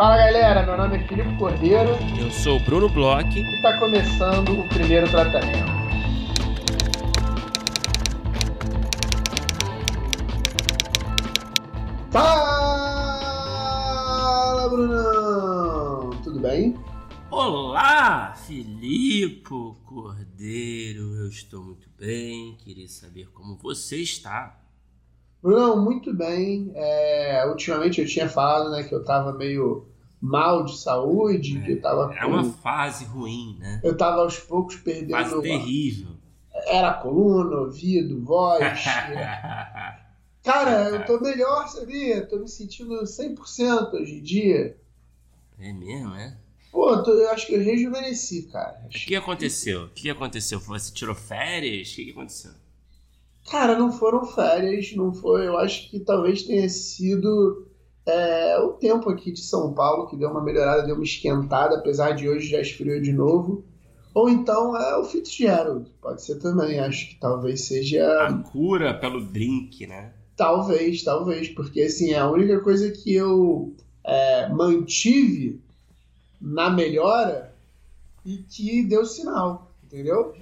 Fala galera, meu nome é Filipe Cordeiro. Eu sou o Bruno Bloch. E está começando o primeiro tratamento. Fala, Brunão! Tudo bem? Olá, Filipe Cordeiro. Eu estou muito bem. Queria saber como você está. Brunão, muito bem. É, ultimamente eu tinha falado né, que eu estava meio mal de saúde, é, que eu tava É uma fase ruim, né? Eu tava aos poucos perdendo. Fase terrível. Era coluna, ouvido, voz. Cara, eu tô melhor, sabia? Tô me sentindo 100% hoje em dia. É mesmo, é? Pô, eu, tô, eu acho que eu rejuvenesci, cara. O que aconteceu? O que aconteceu? Você tirou férias? O que aconteceu? Cara, não foram férias, não foi. Eu acho que talvez tenha sido é, o tempo aqui de São Paulo que deu uma melhorada, deu uma esquentada, apesar de hoje já esfriou de novo. Ou então é o Fitzgerald, pode ser também. Acho que talvez seja. A cura pelo drink, né? Talvez, talvez, porque assim, é a única coisa que eu é, mantive na melhora e que deu sinal, entendeu?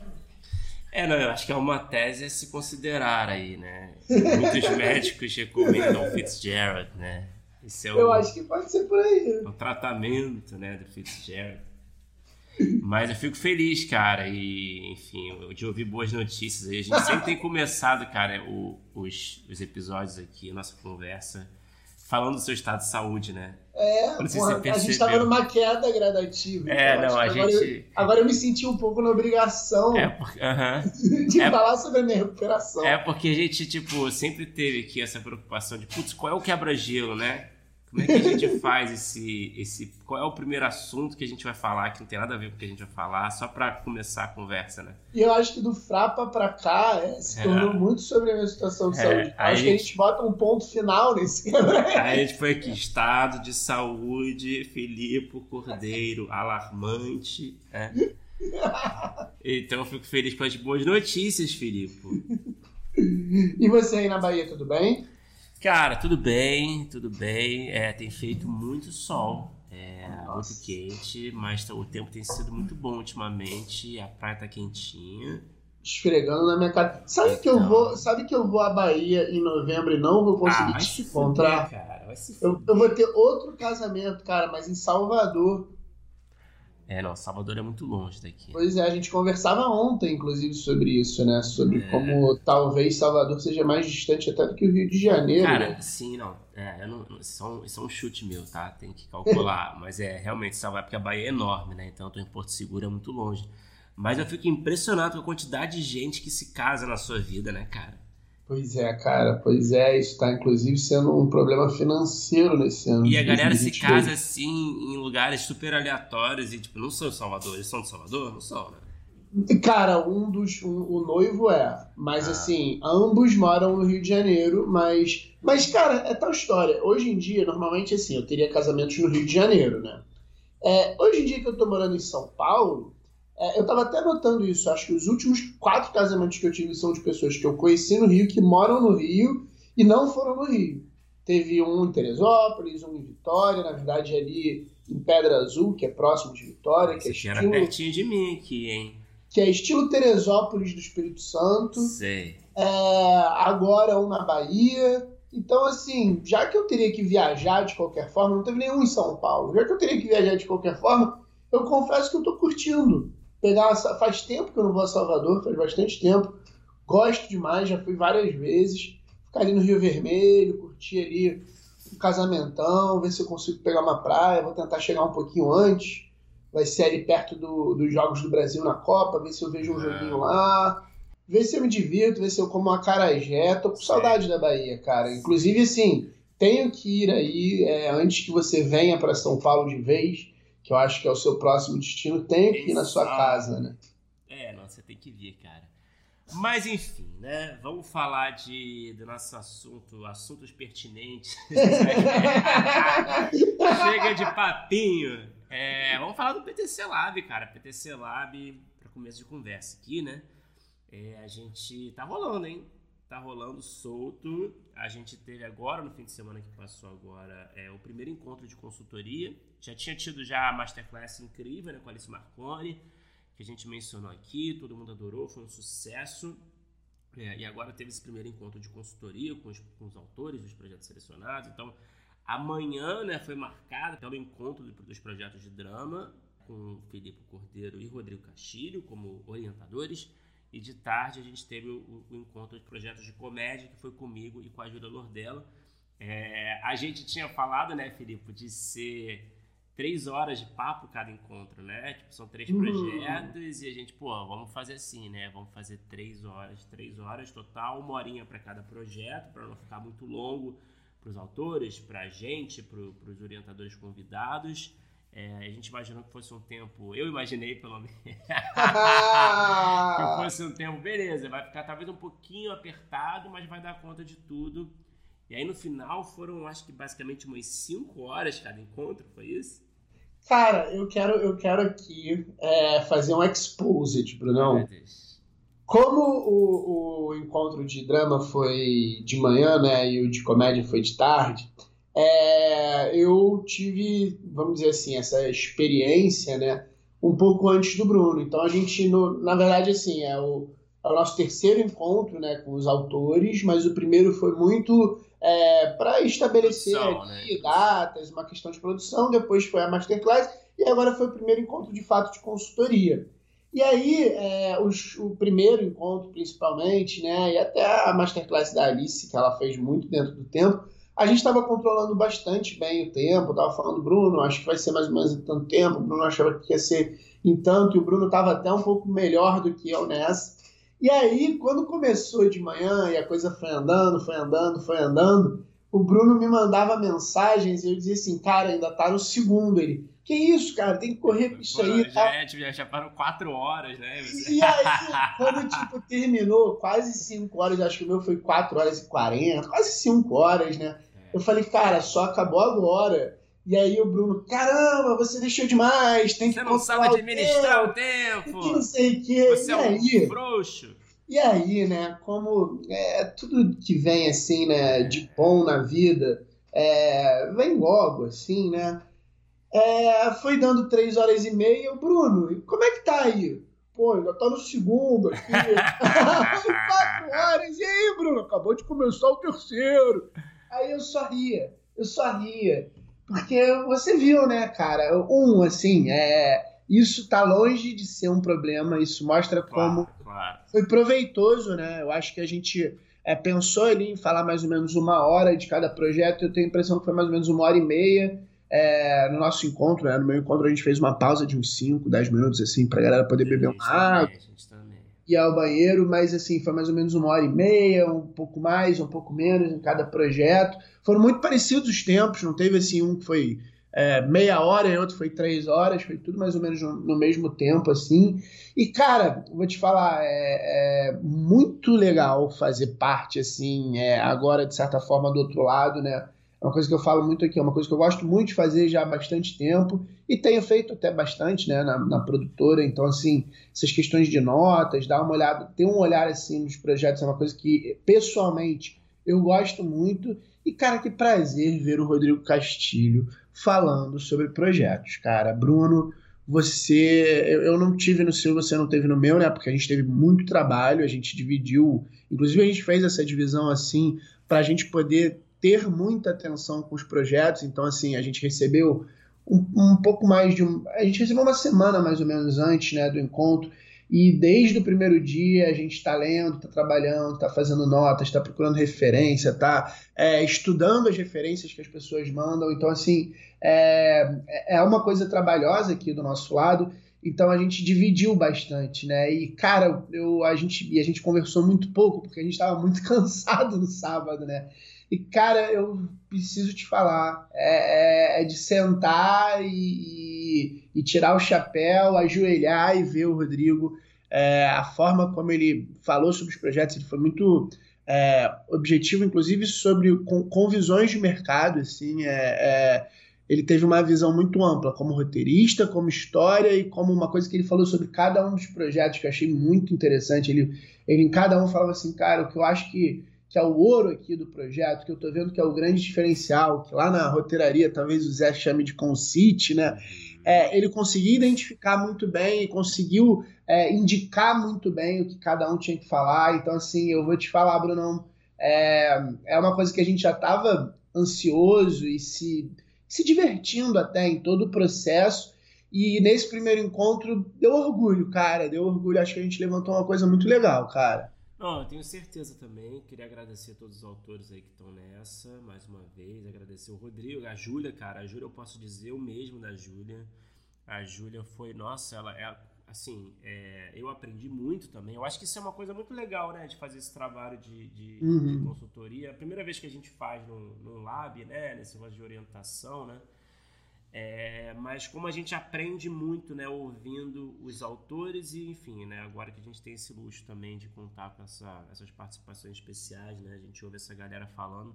É, não, eu acho que é uma tese a se considerar aí, né? Muitos médicos recomendam Fitzgerald, né? Esse é o, eu acho que pode ser por aí. O tratamento, né, do Fitzgerald. Mas eu fico feliz, cara, e enfim, de ouvir boas notícias. A gente sempre tem começado, cara, o, os, os episódios aqui, a nossa conversa, falando do seu estado de saúde, né? É, porra, a gente tava numa queda gradativa. É, então, não, a agora gente. Eu, agora eu me senti um pouco na obrigação é porque, uh -huh. de é, falar sobre a minha recuperação. É porque a gente, tipo, sempre teve aqui essa preocupação de, putz, qual é o quebra-gelo, né? Como é que a gente faz esse, esse. Qual é o primeiro assunto que a gente vai falar, que não tem nada a ver com o que a gente vai falar, só para começar a conversa, né? E eu acho que do Frapa para cá é, se tornou é. muito sobre a minha situação de é. saúde. Acho que a gente bota um ponto final nesse. Aí a gente foi aqui: estado de saúde, Filipe Cordeiro, alarmante. É. Então eu fico feliz com as boas notícias, Filipe. E você aí na Bahia, tudo bem? Cara, tudo bem, tudo bem. É, tem feito muito sol. É Nossa. muito quente, mas o tempo tem sido muito bom ultimamente. A praia tá quentinha. Esfregando na minha cara. Sabe então... que eu vou, sabe que eu vou à Bahia em novembro e não vou conseguir ah, te encontrar? Fuder, cara, vai se eu, eu vou ter outro casamento, cara, mas em Salvador. É, não, Salvador é muito longe daqui. Pois é, a gente conversava ontem, inclusive, sobre isso, né? Sobre é. como talvez Salvador seja mais distante até do que o Rio de Janeiro. Cara, né? sim, não. É, eu não isso, é um, isso é um chute meu, tá? Tem que calcular. Mas é realmente Salvador, porque a Bahia é enorme, né? Então eu tô em Porto Seguro, é muito longe. Mas eu fico impressionado com a quantidade de gente que se casa na sua vida, né, cara? Pois é, cara, pois é, isso está inclusive sendo um problema financeiro nesse ano. E a galera se casa assim em lugares super aleatórios e tipo, não são de Salvador, eles são de Salvador? Não são, né? Cara, um dos. Um, o noivo é. Mas ah. assim, ambos moram no Rio de Janeiro, mas. Mas, cara, é tal história. Hoje em dia, normalmente assim, eu teria casamentos no Rio de Janeiro, né? É, hoje em dia que eu tô morando em São Paulo, é, eu estava até notando isso. Acho que os últimos quatro casamentos que eu tive são de pessoas que eu conheci no Rio, que moram no Rio e não foram no Rio. Teve um em Teresópolis, um em Vitória, na verdade ali em Pedra Azul, que é próximo de Vitória. Que é estilo, era pertinho de mim aqui, hein? Que é estilo Teresópolis do Espírito Santo. Sei. É, agora um na Bahia. Então, assim, já que eu teria que viajar de qualquer forma, não teve nenhum em São Paulo, já que eu teria que viajar de qualquer forma, eu confesso que eu tô curtindo pegar faz tempo que eu não vou a Salvador, faz bastante tempo. Gosto demais, já fui várias vezes. Ficar ali no Rio Vermelho, curtir ali um casamentão, ver se eu consigo pegar uma praia. Vou tentar chegar um pouquinho antes. Vai ser ali perto do, dos Jogos do Brasil na Copa, ver se eu vejo um joguinho lá. Ver se eu me divirto, ver se eu como uma carajé. Tô com saudade da Bahia, cara. Inclusive, assim, tenho que ir aí é, antes que você venha para São Paulo de vez que eu acho que é o seu próximo destino, tem que ir na sua casa, né? É, não, você tem que vir, cara. Mas enfim, né? Vamos falar de, do nosso assunto, assuntos pertinentes. Chega de papinho. É, vamos falar do PTC Lab, cara. PTC Lab, para começo de conversa aqui, né? É, a gente tá rolando, hein? Tá rolando solto. A gente teve agora, no fim de semana que passou agora, é, o primeiro encontro de consultoria. Já tinha tido já a masterclass incrível né, com a Alice Marconi, que a gente mencionou aqui, todo mundo adorou, foi um sucesso. É, e agora teve esse primeiro encontro de consultoria com os, com os autores dos projetos selecionados. Então, amanhã né, foi marcado pelo encontro dos projetos de drama com Felipe Cordeiro e Rodrigo Castilho como orientadores. E de tarde a gente teve o, o encontro de projetos de comédia, que foi comigo e com a Júlia Lordella. É, a gente tinha falado, né, Felipe, de ser três horas de papo cada encontro, né? Tipo, são três uhum. projetos e a gente, pô, vamos fazer assim, né? Vamos fazer três horas, três horas total, uma horinha para cada projeto, para não ficar muito longo para os autores, para a gente, para os orientadores convidados. É, a gente imaginou que fosse um tempo, eu imaginei pelo menos, que fosse um tempo, beleza, vai ficar talvez um pouquinho apertado, mas vai dar conta de tudo. E aí no final foram, acho que basicamente umas 5 horas cada encontro, foi isso? Cara, eu quero, eu quero aqui é, fazer um exposed, Brunão. Como o, o encontro de drama foi de manhã, né, e o de comédia foi de tarde, é, eu tive, vamos dizer assim, essa experiência, né, um pouco antes do Bruno. Então a gente, no, na verdade, assim, é o, é o nosso terceiro encontro, né, com os autores, mas o primeiro foi muito é, para estabelecer produção, aqui, né? datas, uma questão de produção. Depois foi a masterclass e agora foi o primeiro encontro de fato de consultoria. E aí, é, os, o primeiro encontro, principalmente, né, e até a masterclass da Alice, que ela fez muito dentro do tempo, a gente estava controlando bastante bem o tempo, estava falando, Bruno, acho que vai ser mais ou menos em tanto tempo, o Bruno achava que ia ser em tanto, e o Bruno estava até um pouco melhor do que eu nessa. E aí, quando começou de manhã e a coisa foi andando, foi andando, foi andando, o Bruno me mandava mensagens e eu dizia assim, cara, ainda tá no segundo. Ele, que isso, cara, tem que correr com isso aí. Já, tá? é, tipo, já foram quatro horas, né? E aí, quando tipo, terminou, quase cinco horas, acho que o meu foi quatro horas e quarenta, quase cinco horas, né? Eu falei, cara, só acabou agora. E aí o Bruno, caramba, você deixou demais, tem que Você não sabe administrar o tempo. Que não sei o quê. Você e é um aí, frouxo. E aí, né, como é, tudo que vem assim, né, de bom na vida, é, vem logo, assim, né? É, foi dando três horas e meia, o Bruno, como é que tá aí? Pô, ainda tá no segundo aqui. Quatro horas. E aí, Bruno? Acabou de começar o terceiro. Aí eu só ria, eu só ria. Porque você viu, né, cara? Um, assim, é, isso tá longe de ser um problema, isso mostra como claro, claro. foi proveitoso, né? Eu acho que a gente é, pensou ali em falar mais ou menos uma hora de cada projeto, eu tenho a impressão que foi mais ou menos uma hora e meia. É, no nosso encontro, né, no meu encontro, a gente fez uma pausa de uns 5, 10 minutos, assim, pra galera poder beber uma água ir ao banheiro, mas assim, foi mais ou menos uma hora e meia, um pouco mais, um pouco menos em cada projeto. Foram muito parecidos os tempos, não teve assim um que foi é, meia hora e outro foi três horas, foi tudo mais ou menos no, no mesmo tempo, assim. E, cara, vou te falar, é, é muito legal fazer parte, assim, é, agora, de certa forma, do outro lado, né? É uma coisa que eu falo muito aqui, é uma coisa que eu gosto muito de fazer já há bastante tempo e tenho feito até bastante né, na, na produtora. Então, assim, essas questões de notas, dar uma olhada, ter um olhar assim nos projetos é uma coisa que, pessoalmente, eu gosto muito. E, cara, que prazer ver o Rodrigo Castilho falando sobre projetos. Cara, Bruno, você. Eu, eu não tive no seu, você não teve no meu, né? Porque a gente teve muito trabalho, a gente dividiu. Inclusive, a gente fez essa divisão assim para a gente poder ter muita atenção com os projetos. Então, assim, a gente recebeu um, um, pouco mais de um. A gente recebeu uma semana mais ou menos antes né, do encontro. E desde o primeiro dia a gente está lendo, está trabalhando, está fazendo notas, está procurando referência, está é, estudando as referências que as pessoas mandam. Então, assim, é, é uma coisa trabalhosa aqui do nosso lado. Então a gente dividiu bastante, né? E, cara, eu, a, gente, e a gente conversou muito pouco, porque a gente estava muito cansado no sábado, né? E, cara, eu preciso te falar, é, é, é de sentar e, e, tirar o chapéu, ajoelhar e ver o Rodrigo. É, a forma como ele falou sobre os projetos, ele foi muito é, objetivo, inclusive sobre com, com, visões de mercado, assim, é, é ele teve uma visão muito ampla, como roteirista, como história e como uma coisa que ele falou sobre cada um dos projetos que eu achei muito interessante. Ele, ele em cada um falava assim, cara, o que eu acho que, que é o ouro aqui do projeto, que eu tô vendo que é o grande diferencial, que lá na roteiraria talvez o Zé chame de conceit, né? É, ele conseguiu identificar muito bem e conseguiu é, indicar muito bem o que cada um tinha que falar. Então, assim, eu vou te falar, Brunão, é, é uma coisa que a gente já estava ansioso e se, se divertindo até em todo o processo. E nesse primeiro encontro deu orgulho, cara. Deu orgulho. Acho que a gente levantou uma coisa muito legal, cara. Não, eu tenho certeza também. Queria agradecer a todos os autores aí que estão nessa, mais uma vez. Agradecer o Rodrigo, a Júlia, cara. A Júlia, eu posso dizer o mesmo da Júlia. A Júlia foi, nossa, ela é assim, é, eu aprendi muito também. Eu acho que isso é uma coisa muito legal, né? De fazer esse trabalho de, de, uhum. de consultoria. A primeira vez que a gente faz no, no lab, né? Nesse negócio de orientação, né? É, mas como a gente aprende muito, né? Ouvindo os autores e, enfim, né? Agora que a gente tem esse luxo também de contar com essa, essas participações especiais, né? A gente ouve essa galera falando.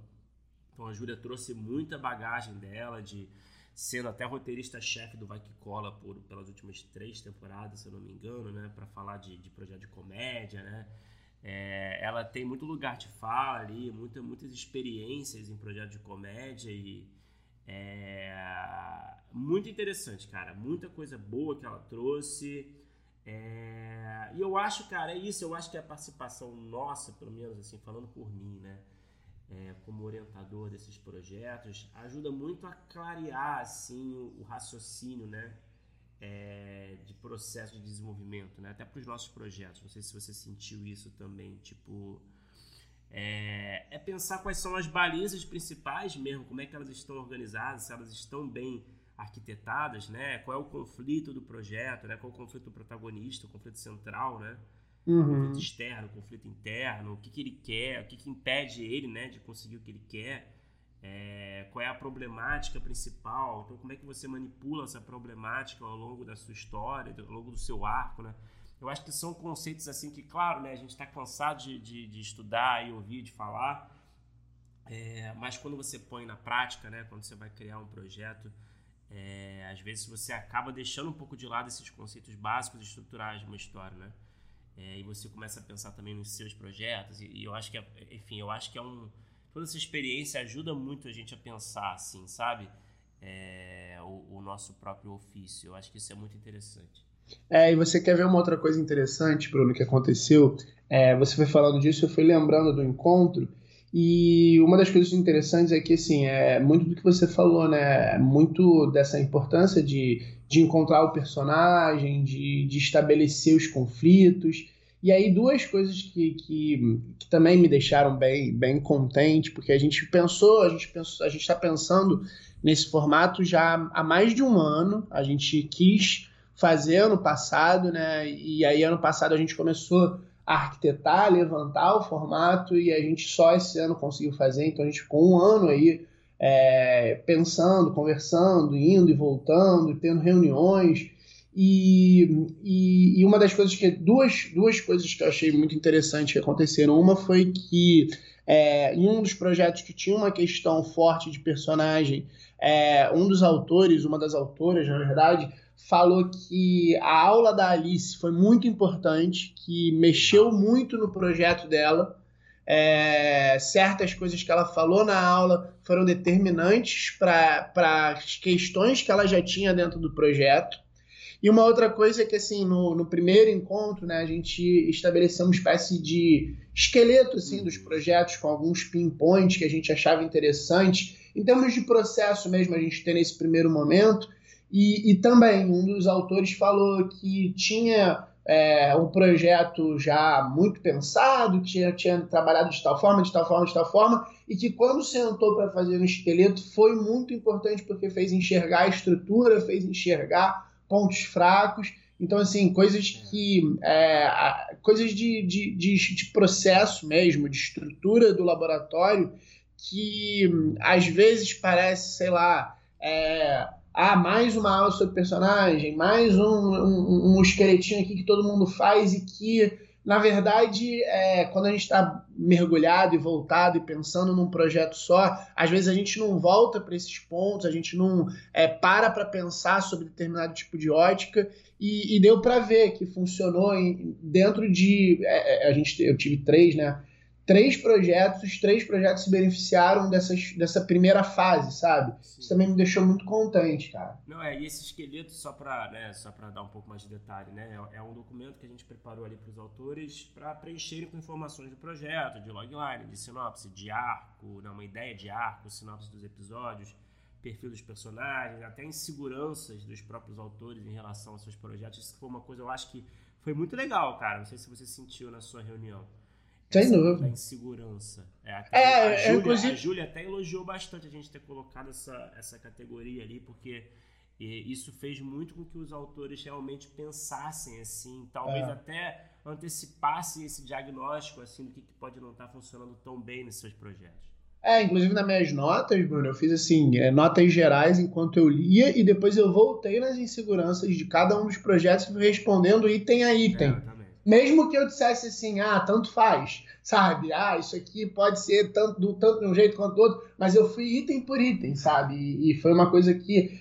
Então a Júlia trouxe muita bagagem dela de sendo até roteirista-chefe do Vai Que Cola por, pelas últimas três temporadas, se eu não me engano, né? Para falar de, de projeto de comédia, né? É, ela tem muito lugar de fala ali, muita, muitas experiências em projeto de comédia e é muito interessante, cara. Muita coisa boa que ela trouxe. É, e eu acho, cara, é isso. Eu acho que a participação nossa, pelo menos assim, falando por mim, né? é, como orientador desses projetos, ajuda muito a clarear assim o, o raciocínio, né, é, de processo de desenvolvimento, né, até para os nossos projetos. Não sei se você sentiu isso também, tipo é, é, pensar quais são as balizas principais mesmo, como é que elas estão organizadas, se elas estão bem arquitetadas, né? Qual é o conflito do projeto, né? Qual é o conflito do protagonista, o conflito central, né? Uhum. Conflito externo, conflito interno, o que, que ele quer, o que, que impede ele né, de conseguir o que ele quer, é, qual é a problemática principal, então como é que você manipula essa problemática ao longo da sua história, ao longo do seu arco, né? Eu acho que são conceitos assim que, claro, né, a gente está cansado de, de, de, estudar e ouvir, de falar, é, mas quando você põe na prática, né, quando você vai criar um projeto, é, às vezes você acaba deixando um pouco de lado esses conceitos básicos e estruturais de uma história, né? É, e você começa a pensar também nos seus projetos e, e, eu acho que é, enfim eu acho que é um toda essa experiência ajuda muito a gente a pensar assim sabe é, o, o, nosso próprio ofício eu acho que isso é muito interessante é e você quer ver uma outra coisa interessante Bruno que aconteceu é, você foi falando disso eu fui lembrando do encontro e uma das coisas interessantes é que, assim, é muito do que você falou, né? Muito dessa importância de, de encontrar o personagem, de, de estabelecer os conflitos. E aí, duas coisas que, que, que, também me deixaram bem, bem contente, porque a gente pensou, a gente pensou, a gente está pensando nesse formato já há mais de um ano. A gente quis fazer ano passado, né? E aí, ano passado, a gente começou arquitetar, levantar o formato e a gente só esse ano conseguiu fazer, então a gente ficou um ano aí é, pensando, conversando, indo e voltando, tendo reuniões. E, e, e, uma das coisas que. Duas, duas coisas que eu achei muito interessante que aconteceram. Uma foi que é, em um dos projetos que tinha uma questão forte de personagem, é, um dos autores, uma das autoras, na verdade, falou que a aula da Alice foi muito importante, que mexeu muito no projeto dela. É, certas coisas que ela falou na aula foram determinantes para as questões que ela já tinha dentro do projeto. E uma outra coisa é que, assim, no, no primeiro encontro, né, a gente estabeleceu uma espécie de esqueleto, assim, dos projetos com alguns pinpoints que a gente achava interessante. Em termos de processo mesmo, a gente tem nesse primeiro momento, e, e também um dos autores falou que tinha é, um projeto já muito pensado, que tinha, tinha trabalhado de tal forma, de tal forma, de tal forma, e que quando sentou para fazer um esqueleto foi muito importante porque fez enxergar a estrutura, fez enxergar pontos fracos. Então, assim, coisas que. É, coisas de, de, de, de, processo mesmo, de estrutura do laboratório, que às vezes parece, sei lá. É, ah, mais uma aula sobre personagem, mais um, um, um esqueletinho aqui que todo mundo faz e que na verdade, é, quando a gente está mergulhado e voltado e pensando num projeto só, às vezes a gente não volta para esses pontos, a gente não é, para para pensar sobre determinado tipo de ótica e, e deu para ver que funcionou em, dentro de é, é, a gente eu tive três, né? Três projetos, os três projetos se beneficiaram dessas, dessa primeira fase, sabe? Sim. Isso também me deixou muito contente, cara. Não, é, e esse esqueleto, só para né, só dar um pouco mais de detalhe, né? É, é um documento que a gente preparou ali para os autores para preencherem com informações do projeto, de logline, de sinopse, de arco, né, uma ideia de arco, sinopse dos episódios, perfil dos personagens, até inseguranças dos próprios autores em relação aos seus projetos. Isso foi uma coisa, eu acho que foi muito legal, cara. Não sei se você sentiu na sua reunião. Sem dúvida. Da insegurança. É, é, a, Júlia, inclusive... a Júlia até elogiou bastante a gente ter colocado essa, essa categoria ali, porque isso fez muito com que os autores realmente pensassem assim, talvez é. até antecipassem esse diagnóstico assim do que, que pode não estar funcionando tão bem nesses seus projetos. É, inclusive nas minhas notas, Bruno, eu fiz assim, é, notas gerais enquanto eu lia e depois eu voltei nas inseguranças de cada um dos projetos respondendo item a item. É, mesmo que eu dissesse assim, ah, tanto faz, sabe? Ah, isso aqui pode ser tanto, do, tanto de um jeito quanto do outro, mas eu fui item por item, sabe? E, e foi uma coisa que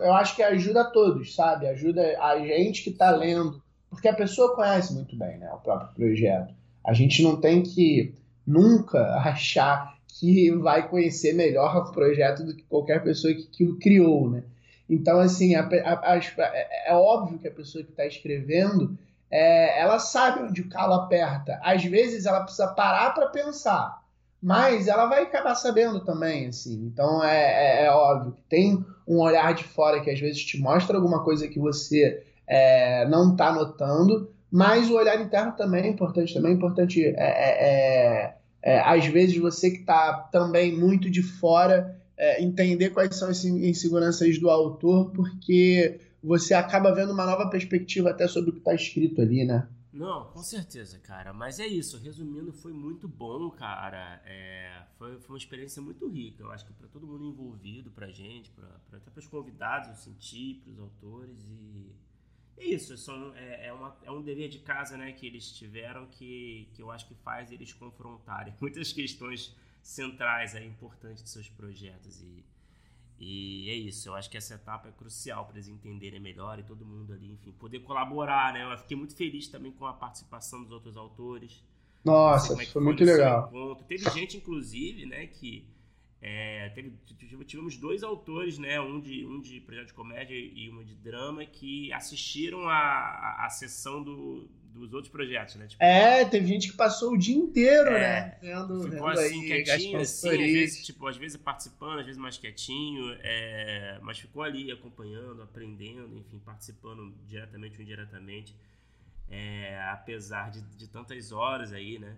eu acho que ajuda a todos, sabe? Ajuda a gente que está lendo, porque a pessoa conhece muito bem né, o próprio projeto. A gente não tem que nunca achar que vai conhecer melhor o projeto do que qualquer pessoa que, que o criou, né? Então, assim, a, a, a, é, é óbvio que a pessoa que está escrevendo é, ela sabe onde o calo aperta. Às vezes ela precisa parar para pensar, mas ela vai acabar sabendo também, assim. Então é, é, é, óbvio que tem um olhar de fora que às vezes te mostra alguma coisa que você é, não está notando, mas o olhar interno também é importante. Também é importante, é, é, às vezes você que está também muito de fora entender quais são as inseguranças do autor, porque você acaba vendo uma nova perspectiva até sobre o que está escrito ali, né? Não, com certeza, cara. Mas é isso. Resumindo, foi muito bom, cara. É, foi, foi uma experiência muito rica. Eu acho que para todo mundo envolvido, para gente, pra, pra até para os convidados, eu senti, para os autores. E é isso. É, é, uma, é um dever de casa né, que eles tiveram que, que eu acho que faz eles confrontarem muitas questões centrais, aí, importantes de seus projetos. E e é isso, eu acho que essa etapa é crucial para eles entenderem melhor e todo mundo ali, enfim, poder colaborar, né? Eu fiquei muito feliz também com a participação dos outros autores. Nossa, é foi, muito legal. Encontro. Teve gente, inclusive, né, que é, teve, tivemos dois autores, né, um de, um de projeto de comédia e uma de drama, que assistiram a, a, a sessão do, dos outros projetos, né? Tipo, é, teve gente que passou o dia inteiro, é, né? Vendo, ficou vendo assim, aí, quietinho, assim, às vezes, tipo, às vezes participando, às vezes mais quietinho, é, mas ficou ali acompanhando, aprendendo, enfim, participando diretamente ou indiretamente, é, apesar de, de tantas horas aí, né?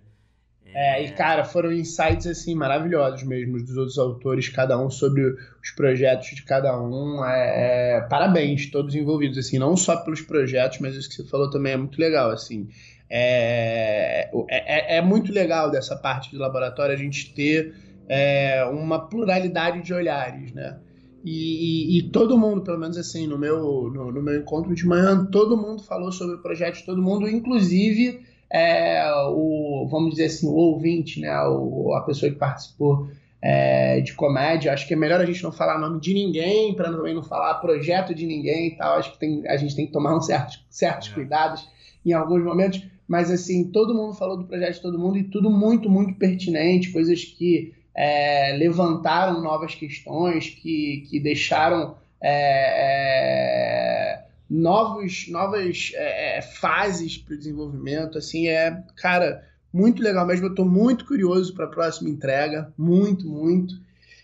É, e cara, foram insights assim maravilhosos mesmo dos outros autores, cada um sobre os projetos de cada um. É, é, parabéns, todos envolvidos, assim, não só pelos projetos, mas isso que você falou também é muito legal, assim. É, é, é, é muito legal dessa parte de laboratório a gente ter é, uma pluralidade de olhares, né? E, e, e, todo mundo, pelo menos assim, no meu, no, no meu encontro de manhã, todo mundo falou sobre o projeto, todo mundo, inclusive é, o, vamos dizer assim, o ouvinte, né, o, a pessoa que participou é, de comédia. Acho que é melhor a gente não falar nome de ninguém, para também não falar projeto de ninguém e tal. Acho que tem, a gente tem que tomar uns certos, certos é. cuidados em alguns momentos. Mas, assim, todo mundo falou do projeto de todo mundo e tudo muito, muito pertinente, coisas que é, levantaram novas questões, que, que deixaram. É, é novos, novas é, é fases para o desenvolvimento. Assim, é, cara, muito legal mesmo. Eu estou muito curioso para a próxima entrega. Muito, muito.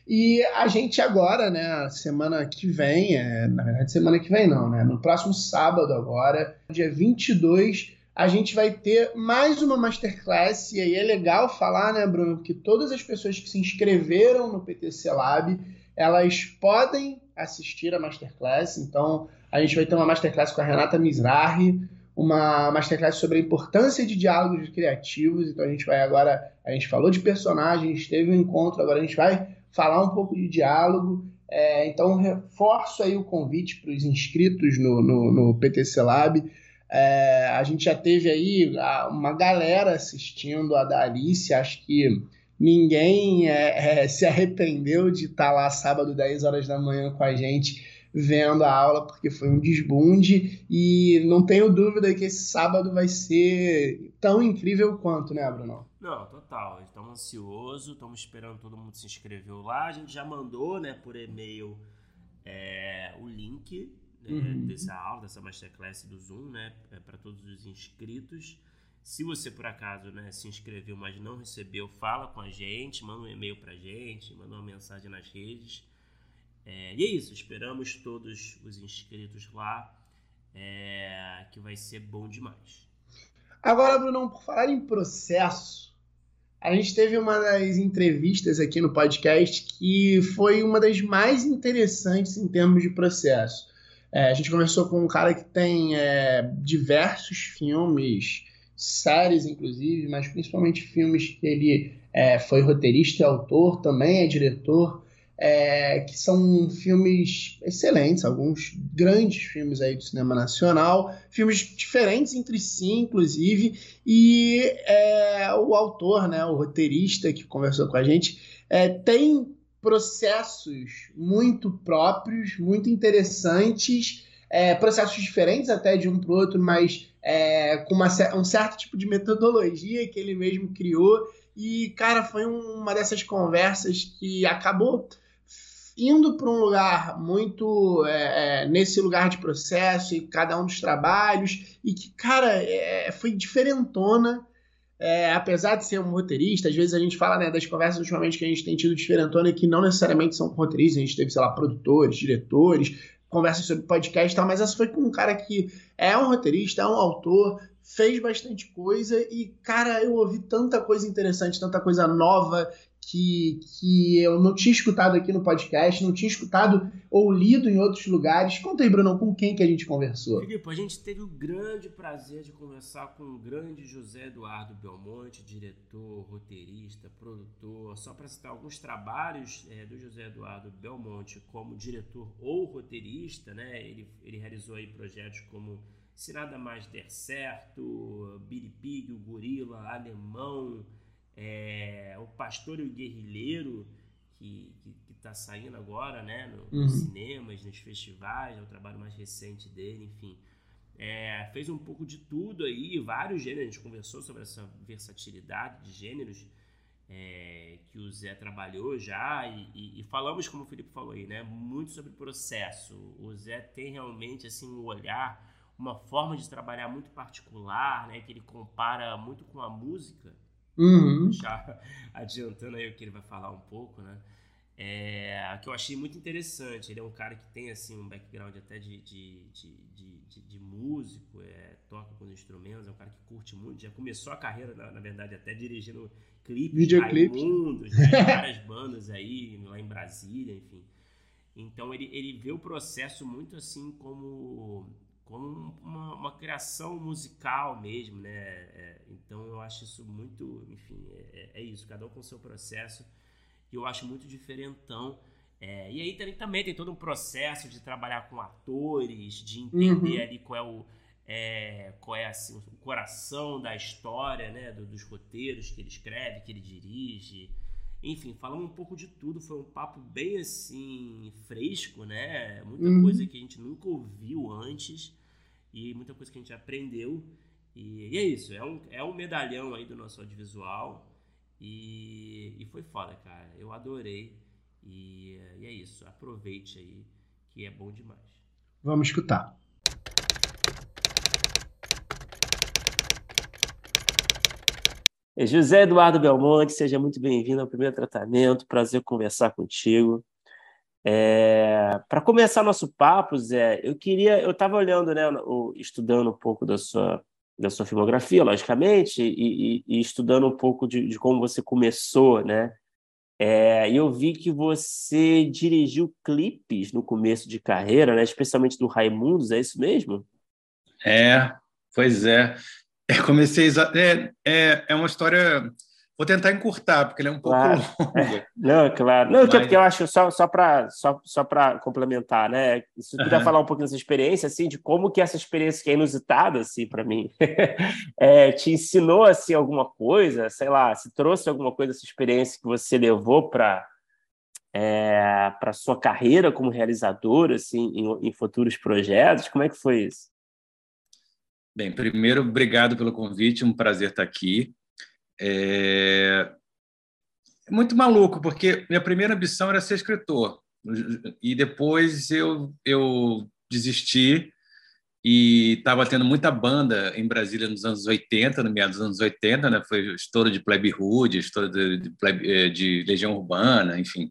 E a gente agora, né, semana que vem, é, na verdade, semana que vem não, né? No próximo sábado agora, dia 22, a gente vai ter mais uma masterclass. E aí é legal falar, né, Bruno, que todas as pessoas que se inscreveram no PTC Lab, elas podem assistir a masterclass. Então, a gente vai ter uma masterclass com a Renata Mizrahi, uma masterclass sobre a importância de diálogos criativos. Então a gente vai agora, a gente falou de personagens, teve um encontro, agora a gente vai falar um pouco de diálogo. É, então reforço aí o convite para os inscritos no, no, no, PTC Lab. É, a gente já teve aí uma galera assistindo a da Alice, acho que ninguém é, é, se arrependeu de estar lá sábado, 10 horas da manhã com a gente vendo a aula, porque foi um desbunde e não tenho dúvida que esse sábado vai ser tão incrível quanto, né, Bruno? Não, total. Estamos ansiosos, estamos esperando todo mundo se inscreveu lá. A gente já mandou, né, por e-mail é, o link né, uhum. dessa aula, dessa masterclass do Zoom, né, é, para todos os inscritos. Se você por acaso né, se inscreveu, mas não recebeu, fala com a gente, manda um e-mail para a gente, manda uma mensagem nas redes é, e é isso, esperamos todos os inscritos lá, é, que vai ser bom demais. Agora, Bruno, por falar em processo, a gente teve uma das entrevistas aqui no podcast que foi uma das mais interessantes em termos de processo. É, a gente conversou com um cara que tem é, diversos filmes, séries inclusive, mas principalmente filmes que ele é, foi roteirista e autor, também é diretor é, que são filmes excelentes, alguns grandes filmes aí do cinema nacional, filmes diferentes entre si, inclusive, e é, o autor, né, o roteirista que conversou com a gente, é, tem processos muito próprios, muito interessantes, é, processos diferentes até de um para o outro, mas é, com uma, um certo tipo de metodologia que ele mesmo criou. E, cara, foi uma dessas conversas que acabou indo para um lugar muito é, é, nesse lugar de processo e cada um dos trabalhos e que cara é, foi diferentona é, apesar de ser um roteirista, às vezes a gente fala né, das conversas ultimamente que a gente tem tido diferentona que não necessariamente são roteiristas, a gente teve, sei lá, produtores, diretores, conversas sobre podcast e tal, mas essa foi com um cara que é um roteirista, é um autor, fez bastante coisa e, cara, eu ouvi tanta coisa interessante, tanta coisa nova que, que eu não tinha escutado aqui no podcast, não tinha escutado ou lido em outros lugares. Conta aí, Bruno, com quem que a gente conversou? Filipe, a gente teve o grande prazer de conversar com o grande José Eduardo Belmonte, diretor, roteirista, produtor. Só para citar alguns trabalhos é, do José Eduardo Belmonte como diretor ou roteirista, né? Ele, ele realizou aí projetos como Se Nada Mais Der Certo, Billy Pig, o Gorila, Alemão, é, o Pastor e o Guerrilheiro, que, está saindo agora, né, no, uhum. nos cinemas, nos festivais, é o trabalho mais recente dele, enfim. É, fez um pouco de tudo aí, vários gêneros, a gente conversou sobre essa versatilidade de gêneros é, que o Zé trabalhou já e, e, e, falamos, como o Felipe falou aí, né, muito sobre processo. O Zé tem realmente assim um olhar, uma forma de trabalhar muito particular, né, que ele compara muito com a música, Uhum. Já adiantando aí o que ele vai falar um pouco, né? É, que eu achei muito interessante. Ele é um cara que tem assim um background até de, de, de, de, de músico, é, toca com instrumentos, é um cara que curte muito. Já começou a carreira, na, na verdade, até dirigindo clipes Videoclipes. Raimundos, né? várias bandas aí, lá em Brasília, enfim. Então ele, ele vê o processo muito assim como como uma, uma, criação musical mesmo, né? É, então eu acho isso muito, enfim, é, é, isso, cada um com o seu processo, e eu acho muito diferentão. É, e aí também, também tem todo um processo de trabalhar com atores, de entender uhum. ali qual é o é, qual é assim, o coração da história, né? Do, dos roteiros que ele escreve, que ele dirige. Enfim, falamos um pouco de tudo. Foi um papo bem assim, fresco, né? Muita uhum. coisa que a gente nunca ouviu antes e muita coisa que a gente aprendeu. E, e é isso, é um, é um medalhão aí do nosso audiovisual. E, e foi foda, cara. Eu adorei. E, e é isso, aproveite aí, que é bom demais. Vamos escutar. José Eduardo Belmonte, seja muito bem-vindo ao primeiro tratamento. Prazer conversar contigo. É, para começar nosso papo, Zé, eu queria, eu estava olhando, né, o, estudando um pouco da sua da sua filmografia, logicamente, e, e, e estudando um pouco de, de, como você começou, né? É, eu vi que você dirigiu clipes no começo de carreira, né? Especialmente do Raimundos, é isso mesmo? É, pois é. é comecei é, é, é uma história Vou tentar encurtar, porque ele é um pouco claro. longo. É. Não, claro. Não, Mas... porque eu acho, só, só para só, só complementar, né? Se você puder uhum. falar um pouquinho dessa experiência, assim, de como que essa experiência que é inusitada, assim, para mim, é, te ensinou, assim, alguma coisa, sei lá, se trouxe alguma coisa dessa experiência que você levou para é, para sua carreira como realizador, assim, em, em futuros projetos? Como é que foi isso? Bem, primeiro, obrigado pelo convite, um prazer estar aqui. É... muito maluco, porque minha primeira ambição era ser escritor. E depois eu, eu desisti e estava tendo muita banda em Brasília nos anos 80, no meados dos anos 80, né? Foi estouro de Plebe Hood, estouro de, de, eh, de, Legião Urbana, enfim.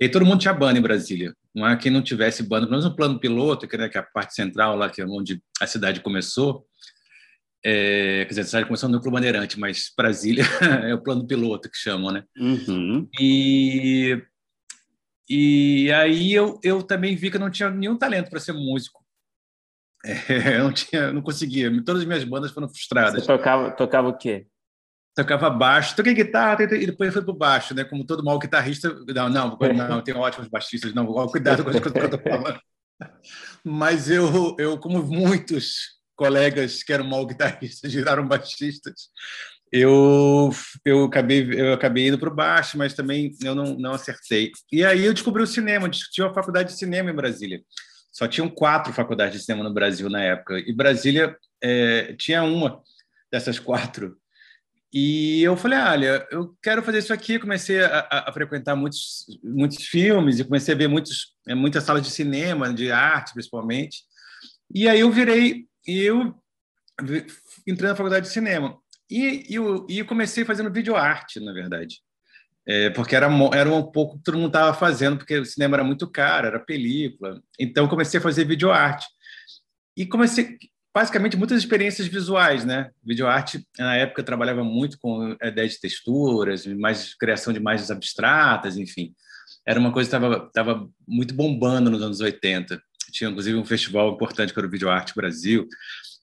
E todo mundo tinha banda em Brasília. Não há quem não tivesse banda, pelo menos no plano piloto, que, né, que é a parte central lá, que é onde a cidade começou, é, quer dizer, a cidade começou no Núcleo Bandeirante, mas Brasília é o plano piloto que chamam, né? Uhum. E, e aí eu, eu também vi que eu não tinha nenhum talento para ser músico. É, eu não, tinha, não conseguia. Todas as minhas bandas foram frustradas. Você tocava, tocava o quê? Tocava baixo, toquei guitarra e depois foi para o baixo, né? Como todo mau guitarrista. Não, não, não tem ótimos baixistas, não, cuidado com as coisas que eu estou falando. Mas eu, eu, como muitos colegas que eram mal guitarristas viraram baixistas. Eu, eu, acabei, eu acabei indo para o baixo, mas também eu não, não acertei. E aí eu descobri o cinema, tinha uma faculdade de cinema em Brasília. Só tinham quatro faculdades de cinema no Brasil na época. E Brasília é, tinha uma dessas quatro. E eu falei, olha, eu quero fazer isso aqui. Comecei a, a, a frequentar muitos, muitos filmes e comecei a ver muitos, é, muitas salas de cinema, de arte principalmente. E aí eu virei e eu entrei na faculdade de cinema. E, e, eu, e eu comecei fazendo videoarte, na verdade. É, porque era, era um pouco que todo mundo estava fazendo, porque o cinema era muito caro, era película. Então, comecei a fazer videoarte. E comecei, basicamente, muitas experiências visuais, né? Videoarte, na época, trabalhava muito com a ideia de texturas, mais criação de imagens abstratas, enfim. Era uma coisa que estava muito bombando nos anos 80 tinha inclusive um festival importante para o Video Arte Brasil.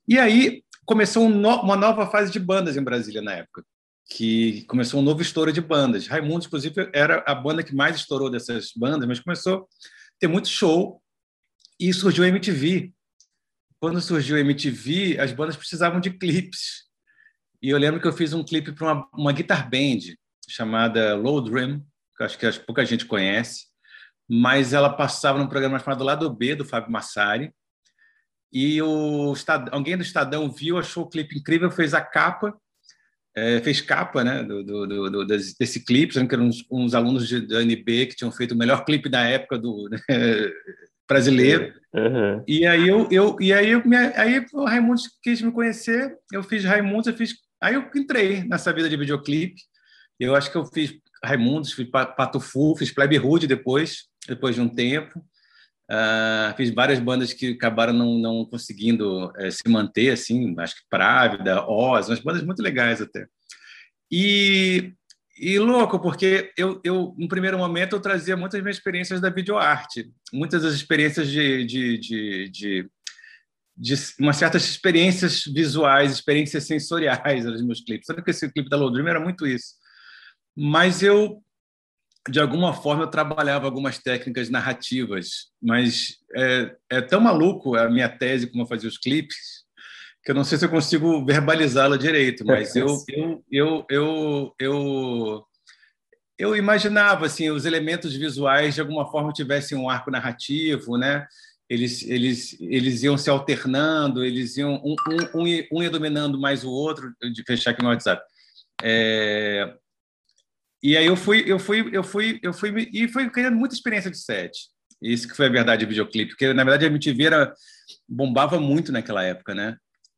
E aí começou um no, uma nova fase de bandas em Brasília na época, que começou um novo estouro de bandas. Raimundo, inclusive, era a banda que mais estourou dessas bandas, mas começou a ter muito show e surgiu a MTV. Quando surgiu a MTV, as bandas precisavam de clipes. E eu lembro que eu fiz um clipe para uma, uma guitar band chamada Low Dream, que acho que pouca gente conhece mas ela passava num programa chamado Lado B, do Fábio Massari, e o alguém do Estadão viu, achou o clipe incrível, fez a capa, é, fez capa né, do, do, do, desse clipe, que eram uns, uns alunos de, da UNB que tinham feito o melhor clipe da época do né, brasileiro. Uhum. E aí eu, eu e aí, eu, aí o Raimundo quis me conhecer, eu fiz Raimundo, eu fiz, aí eu entrei nessa vida de videoclipe. Eu acho que eu fiz Raimundo, fiz Pato Fu, fiz Plebe Rude depois, depois de um tempo. Uh, fiz várias bandas que acabaram não, não conseguindo é, se manter, assim, acho que Právida, Oz, umas bandas muito legais até. E, e louco, porque eu, eu, no primeiro momento, eu trazia muitas minhas experiências da videoarte, muitas das experiências de, de, de, de, de umas certas experiências visuais, experiências sensoriais nos meus clipes. Sabe que esse clipe da Low Dream era muito isso. Mas eu de alguma forma eu trabalhava algumas técnicas narrativas, mas é, é tão maluco a minha tese como eu fazia os clipes que eu não sei se eu consigo verbalizá-la direito, mas eu eu, eu eu eu eu imaginava assim os elementos visuais de alguma forma tivessem um arco narrativo, né? Eles eles eles iam se alternando, eles iam um, um, um ia dominando mais o outro. De fechar aqui no WhatsApp. É, e aí eu fui, eu fui, eu fui, eu fui e fui criando muita experiência de set. Isso que foi a verdade do videoclipe, porque na verdade a MTV era, bombava muito naquela época, né?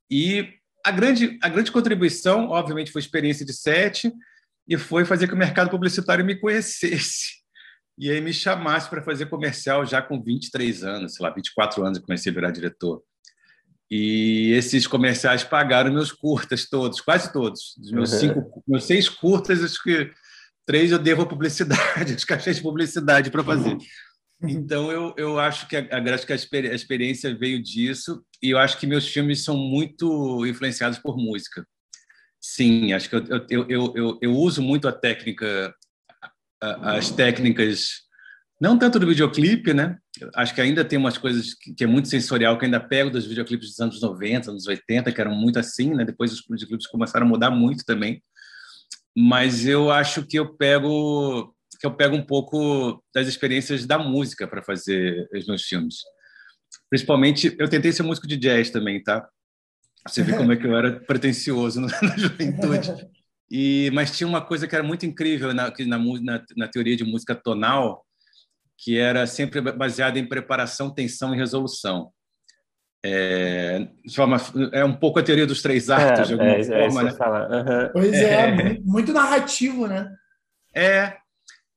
E a grande, a grande contribuição, obviamente, foi experiência de set e foi fazer que o mercado publicitário me conhecesse e aí me chamasse para fazer comercial já com 23 anos, sei lá, 24 anos eu comecei a virar diretor. E esses comerciais pagaram meus curtas todos, quase todos. Os meus, uhum. cinco, meus seis curtas, acho que três eu devo a publicidade, os cachês de publicidade para fazer. Então, eu, eu acho que, a, acho que a, a experiência veio disso, e eu acho que meus filmes são muito influenciados por música. sim, acho que eu, eu, eu, eu, eu uso muito a técnica, as técnicas, não tanto do videoclipe, né? Acho que ainda tem umas coisas que, que é muito sensorial, que ainda pego dos videoclipes dos anos 90, anos 80, que eram muito assim, né? Depois os videoclipes começaram a mudar muito também. Mas eu acho que eu pego que eu pego um pouco das experiências da música para fazer os meus filmes. Principalmente, eu tentei ser músico de jazz também, tá? Você vê como é que eu era pretencioso na juventude. E, mas tinha uma coisa que era muito incrível na, na, na, teoria de música tonal, que era sempre baseada em preparação, tensão e resolução. É, forma, é um pouco a teoria dos três atos, é, de alguma é, forma. É né? Uhum. Pois é, é, muito narrativo, né? É,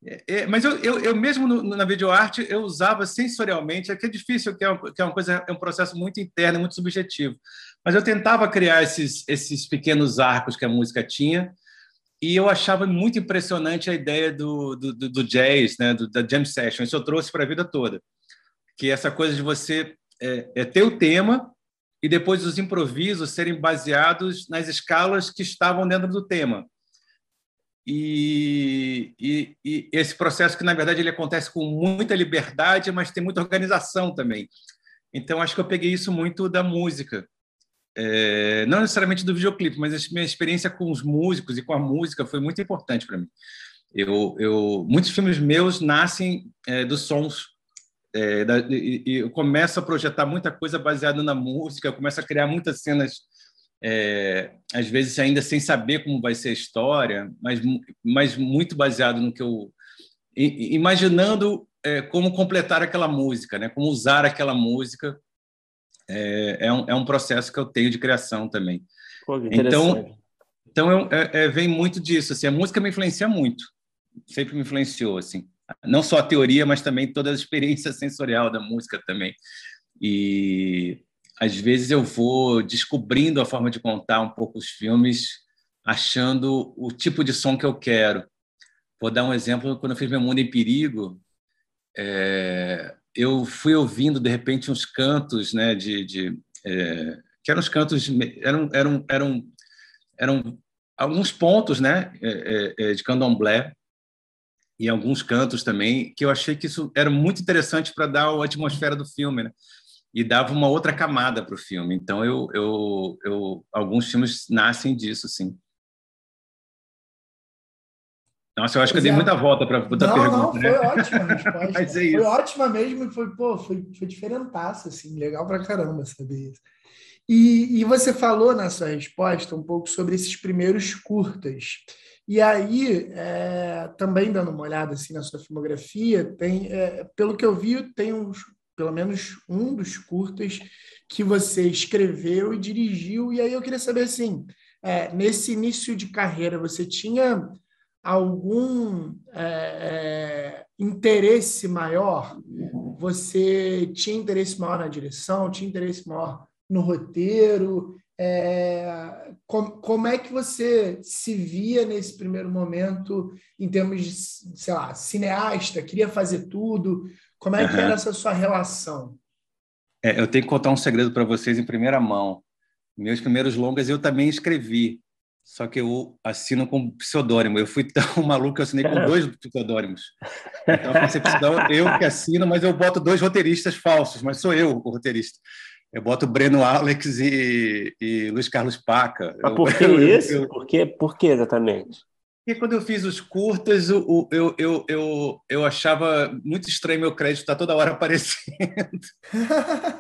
é, é, mas eu, eu, eu mesmo no, na videoarte eu usava sensorialmente, é que é difícil, que é, uma, que é uma coisa, é um processo muito interno, muito subjetivo. Mas eu tentava criar esses, esses pequenos arcos que a música tinha, e eu achava muito impressionante a ideia do, do, do, do jazz, né, do, da jam session. Isso eu trouxe para a vida toda, que essa coisa de você é, é ter o tema e depois os improvisos serem baseados nas escalas que estavam dentro do tema. E, e, e, esse processo que na verdade ele acontece com muita liberdade, mas tem muita organização também. Então acho que eu peguei isso muito da música, é, não necessariamente do videoclipe, mas a minha experiência com os músicos e com a música foi muito importante para mim. Eu, eu, muitos filmes meus nascem é, dos sons é, da, e, e, eu começo a projetar muita coisa baseada na música, eu começo a criar muitas cenas é, às vezes ainda sem saber como vai ser a história, mas, mas muito baseado no que eu imaginando é, como completar aquela música, né? Como usar aquela música é, é, um, é um processo que eu tenho de criação também. Pô, então, então eu, é, é, vem muito disso. Assim, a música me influencia muito, sempre me influenciou assim. Não só a teoria, mas também toda a experiência sensorial da música também. E às vezes eu vou descobrindo a forma de contar um pouco os filmes, achando o tipo de som que eu quero. Vou dar um exemplo, quando eu fiz Meu Mundo em Perigo, é, eu fui ouvindo, de repente, uns cantos, né, de, de é, que eram os cantos, eram, eram, eram, eram alguns pontos, né, é, é, é de candomblé, e alguns cantos também, que eu achei que isso era muito interessante para dar a atmosfera do filme, né? e dava uma outra camada para o filme. Então, eu, eu, eu, alguns filmes nascem disso, sim. Nossa, eu acho pois que eu dei é. muita volta para a pergunta. Não, foi né? ótima a resposta. Mas é isso. Foi ótima mesmo e foi, pô, foi, foi diferentaço, assim, legal para caramba saber isso. E, e você falou na sua resposta um pouco sobre esses primeiros curtas. E aí, é, também dando uma olhada assim na sua filmografia, tem, é, pelo que eu vi, tem uns, pelo menos um dos curtas que você escreveu e dirigiu. E aí eu queria saber assim, é, nesse início de carreira, você tinha algum é, é, interesse maior? Você tinha interesse maior na direção? Tinha interesse maior no roteiro? É, com, como é que você se via nesse primeiro momento em termos de, sei lá, cineasta? Queria fazer tudo? Como é que era essa sua relação? É, eu tenho que contar um segredo para vocês em primeira mão. Meus primeiros longas eu também escrevi, só que eu assino com pseudônimo. Eu fui tão maluco que eu assinei com dois pseudônimos. Então, a concepção, eu que assino, mas eu boto dois roteiristas falsos, mas sou eu o roteirista. Eu boto Breno Alex e, e Luiz Carlos Paca. Mas por que eu, isso? Eu, por, que, por que exatamente? Porque quando eu fiz os curtas, eu, eu, eu, eu, eu achava muito estranho meu crédito estar toda hora aparecendo.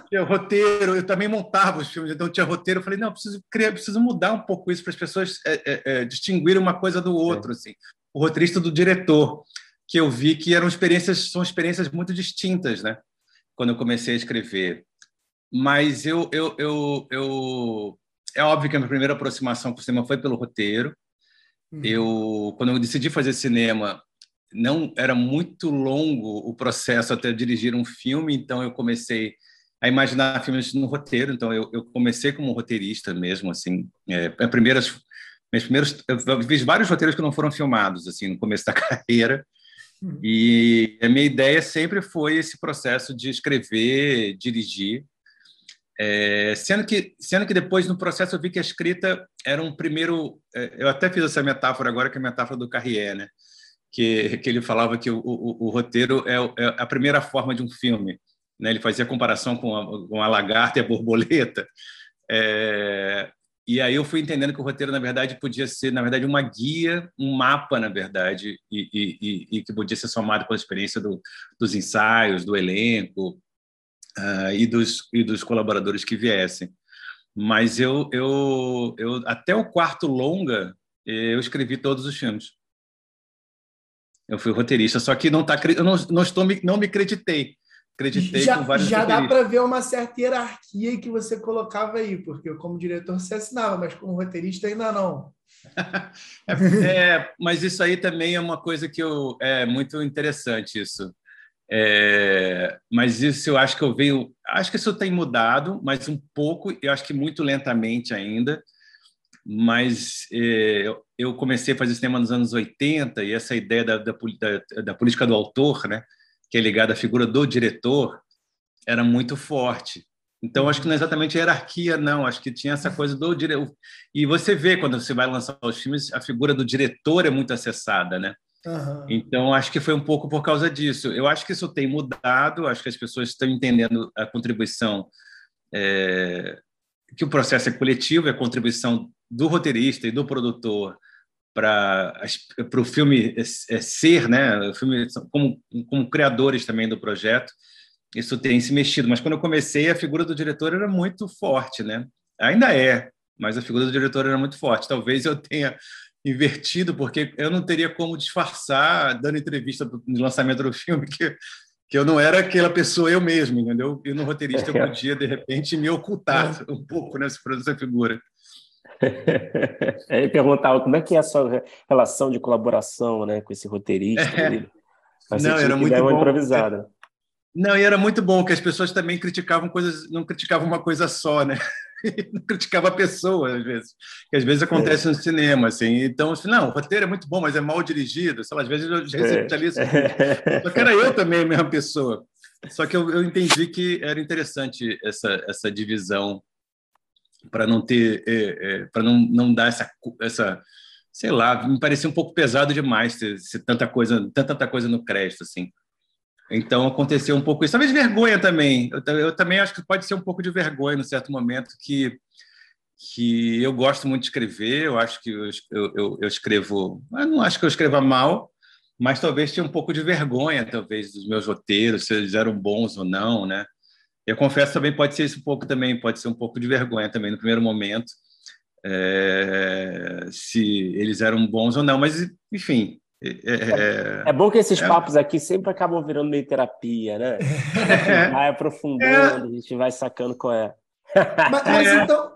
tinha roteiro, eu também montava os filmes, então tinha roteiro. Eu falei, não, eu preciso, criar, preciso mudar um pouco isso para as pessoas é, é, é, distinguirem uma coisa do outro. Assim. O roteirista do diretor, que eu vi que eram experiências, são experiências muito distintas, né? Quando eu comecei a escrever. Mas eu, eu, eu, eu é óbvio que a minha primeira aproximação com o cinema foi pelo roteiro Uhum. Eu, quando eu decidi fazer cinema, não era muito longo o processo até dirigir um filme, então eu comecei a imaginar filmes no roteiro. Então eu, eu comecei como roteirista mesmo, assim. É, primeiras, meus primeiros, eu fiz vários roteiros que não foram filmados, assim, no começo da carreira. Uhum. E a minha ideia sempre foi esse processo de escrever, dirigir. É, sendo, que, sendo que depois, no processo, eu vi que a escrita era um primeiro. É, eu até fiz essa metáfora agora, que é a metáfora do Carrier, né? que, que ele falava que o, o, o roteiro é, é, a primeira forma de um filme. Né? Ele fazia comparação com a, com a lagarta e a borboleta. É, e aí eu fui entendendo que o roteiro, na verdade, podia ser, na verdade, uma guia, um mapa, na verdade, e, e, e que podia ser somado pela experiência do, dos ensaios, do elenco uh, e, dos, e dos colaboradores que viessem. Mas eu, eu, eu até o quarto longa, eu escrevi todos os filmes. Eu fui roteirista, só que não tá, eu não, não estou não me acreditei. Acreditei já, com vários Já dá para ver uma certa hierarquia que você colocava aí, porque como diretor você assinava, mas como roteirista ainda não. é, é, mas isso aí também é uma coisa que eu, é muito interessante isso. É, mas isso eu acho que eu venho, acho que isso tem mudado, mas um pouco, eu acho que muito lentamente ainda. Mas é, eu comecei a fazer cinema nos anos 80 e essa ideia da, da, da, da política do autor, né? que é ligada à figura do diretor, era muito forte. Então, acho que não é exatamente hierarquia, não. Acho que tinha essa coisa do diretor. E você vê, quando você vai lançar os filmes, a figura do diretor é muito acessada, né? Uhum. Então, acho que foi um pouco por causa disso. Eu acho que isso tem mudado, acho que as pessoas estão entendendo a contribuição, é... que o processo é coletivo, é a contribuição do roteirista e do produtor para o filme é, é ser, né? O filme como, como criadores também do projeto, isso tem se mexido. Mas quando eu comecei, a figura do diretor era muito forte, né? Ainda é, mas a figura do diretor era muito forte. Talvez eu tenha invertido, porque eu não teria como disfarçar, dando entrevista no lançamento do filme, que, que eu não era aquela pessoa eu mesmo, entendeu? E no roteirista eu podia, de repente, me ocultar um pouco nessa figura. Ele perguntava como é que é a sua relação de colaboração né, com esse roteirista. É. Não, era muito bom. improvisada. Não, e era muito bom que as pessoas também criticavam coisas, não criticavam uma coisa só, né? Não criticava a pessoa, às vezes. Que às vezes acontece é. no cinema, assim. Então, assim, não, o roteiro é muito bom, mas é mal dirigido. Sei lá, às vezes eu já recebi é. isso. Só que era eu também a mesma pessoa. Só que eu, eu entendi que era interessante essa, essa divisão para não ter, é, é, para não, não dar essa, essa, sei lá, me parecia um pouco pesado demais ter, ter tanta coisa, tanta coisa no crédito assim. Então aconteceu um pouco isso, talvez vergonha também. Eu, eu também acho que pode ser um pouco de vergonha no certo momento que que eu gosto muito de escrever. Eu acho que eu, eu, eu escrevo, eu não acho que eu escreva mal, mas talvez tinha um pouco de vergonha, talvez, dos meus roteiros, se eles eram bons ou não, né? Eu confesso também pode ser isso um pouco também, pode ser um pouco de vergonha também no primeiro momento, é, se eles eram bons ou não, mas enfim. É, é, é bom que esses é. papos aqui sempre acabam virando meio terapia, né? A gente vai aprofundando, a gente vai sacando qual é. Mas, mas então,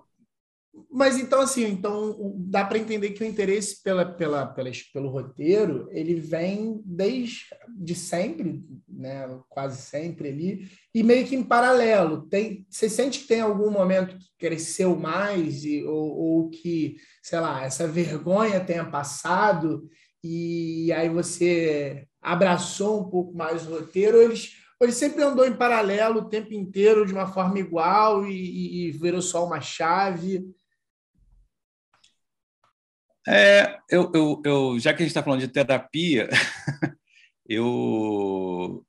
mas então, assim, então dá para entender que o interesse pela, pela, pela, pelo roteiro ele vem desde de sempre, né? quase sempre ali, e meio que em paralelo. Tem, você sente que tem algum momento que cresceu mais, e, ou, ou que, sei lá, essa vergonha tenha passado, e aí você abraçou um pouco mais o roteiro, ou eles, ele sempre andou em paralelo o tempo inteiro de uma forma igual e, e, e virou só uma chave? É, eu, eu, eu, já que a gente está falando de terapia, eu,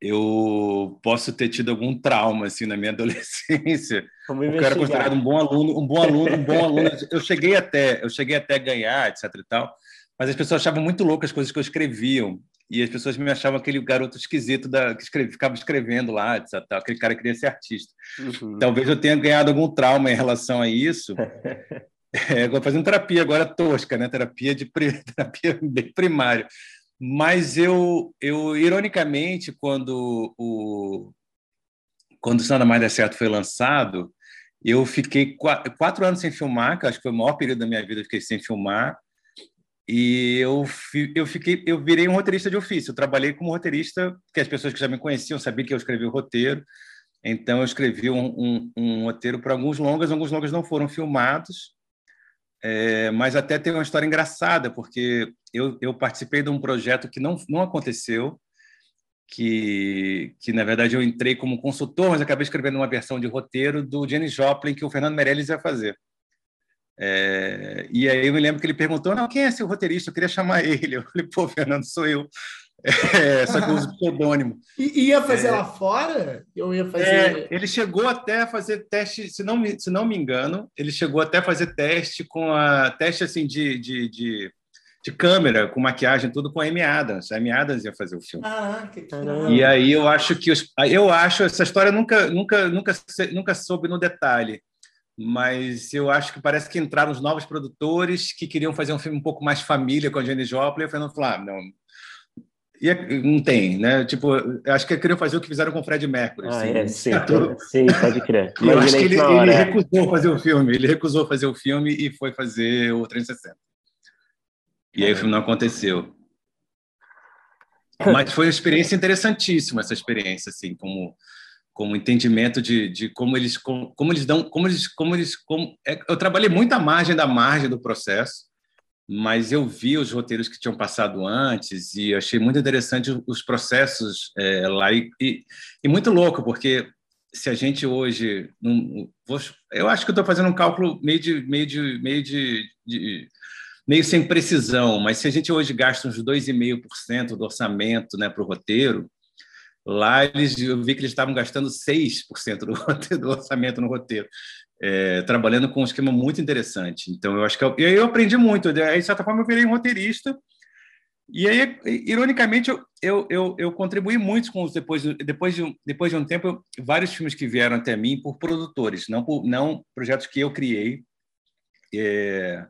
eu posso ter tido algum trauma assim na minha adolescência. Como eu era considerado um bom aluno, um bom aluno, um bom aluno. Eu cheguei até, eu cheguei até a ganhar, etc. e tal, mas as pessoas achavam muito loucas as coisas que eu escreviam e as pessoas me achavam aquele garoto esquisito da, que escreve, ficava escrevendo lá, etc. Aquele cara que queria ser artista. Uhum. Talvez eu tenha ganhado algum trauma em relação a isso. É, fazendo terapia agora tosca, né? Terapia de terapia bem primária. Mas eu, eu ironicamente, quando o quando o Nada Mais Der Certo foi lançado, eu fiquei quatro, quatro anos sem filmar, que acho que foi o maior período da minha vida, eu fiquei sem filmar. E eu, eu fiquei, eu virei um roteirista de ofício. Eu trabalhei como roteirista, que as pessoas que já me conheciam sabiam que eu escrevi o roteiro. Então eu escrevi um, um, um roteiro para alguns longas, alguns longas não foram filmados. É, mas até tem uma história engraçada, porque eu, eu participei de um projeto que não, não aconteceu, que, que na verdade eu entrei como consultor, mas acabei escrevendo uma versão de roteiro do Jenny Joplin que o Fernando Meirelles ia fazer. É, e aí eu me lembro que ele perguntou, não, quem é seu roteirista? Eu queria chamar ele. Eu falei, pô, Fernando, sou eu. É, só que eu uso pseudônimo. E ia fazer é, lá fora? Eu ia fazer. É, ele chegou até a fazer teste, se não, me, se não me engano, ele chegou até a fazer teste com a teste assim de, de, de, de câmera, com maquiagem, tudo com a Amy Adams. A Amy Adams ia fazer o filme. Ah, que E aí eu acho que os, eu acho essa história nunca nunca nunca nunca soube no detalhe mas eu acho que parece que entraram os novos produtores que queriam fazer um filme um pouco mais família com a Jenny Joplin, e o Fernando falou, ah, não, e é, não tem, né? Tipo, acho que queriam fazer o que fizeram com o Fred Mercury. Ah, assim, é, sim, sim, pode crer. eu acho que ele, ele recusou fazer o filme, ele recusou fazer o filme e foi fazer o 360. E aí o filme não aconteceu. Mas foi uma experiência interessantíssima essa experiência, assim, como como entendimento de, de como eles como, como eles dão como eles como eles como é, eu trabalhei muito à margem da margem do processo mas eu vi os roteiros que tinham passado antes e achei muito interessante os processos é, lá e, e, e, muito louco porque se a gente hoje não, eu acho que estou fazendo um cálculo meio de meio de meio de, de meio sem precisão, mas se a gente hoje gasta uns 2,5% do orçamento né, para o roteiro, lá eles, eu vi que eles estavam gastando 6% do, do orçamento no roteiro é, trabalhando com um esquema muito interessante. Então, eu acho que eu, eu aprendi muito. Aí, de certa forma, eu virei um roteirista. E aí, ironicamente, eu, eu, eu, eu contribuí muito com os depois, depois, de, depois de um tempo, vários filmes que vieram até mim por produtores, não por não projetos que eu criei. É,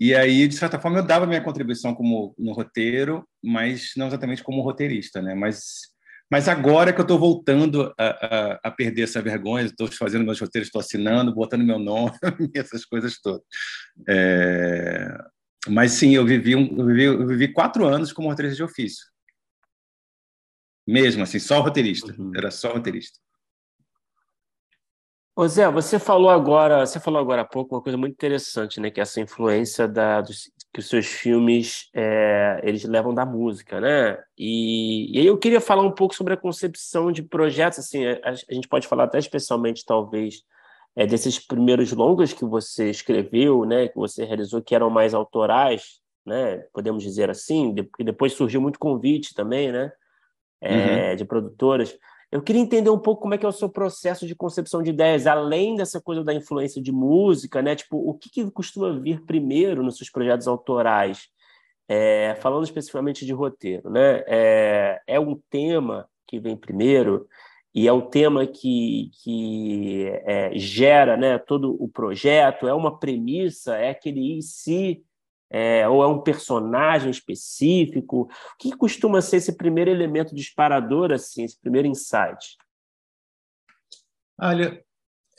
e aí, de certa forma, eu dava minha contribuição como no roteiro, mas não exatamente como roteirista, né? Mas mas agora que eu estou voltando a, a, a, perder essa vergonha, estou fazendo meus roteiros, estou assinando, botando meu nome, essas coisas todas. É... Mas sim, eu vivi, um, eu vivi, eu vivi, quatro anos como roteirista de ofício. Mesmo assim, só roteirista. Uhum. Era só roteirista. Ô Zé, você falou agora, você falou agora há pouco uma coisa muito interessante, né? Que é essa influência da, dos, que os seus filmes é, eles levam da música, né? E, e, aí eu queria falar um pouco sobre a concepção de projetos, assim, a, a gente pode falar até especialmente, talvez, é, desses primeiros longas que você escreveu, né? Que você realizou, que eram mais autorais, né? Podemos dizer assim, porque depois surgiu muito convite também, né? É, uhum. De produtoras. Eu queria entender um pouco como é que é o seu processo de concepção de ideias, além dessa coisa da influência de música, né? Tipo, o que, que costuma vir primeiro nos seus projetos autorais? É, falando especificamente de roteiro, né? É, é um tema que vem primeiro e é o tema que, que é, gera né, todo o projeto, é uma premissa, é aquele em si é, ou é um personagem específico? O que costuma ser esse primeiro elemento disparador, assim, esse primeiro insight? Olha,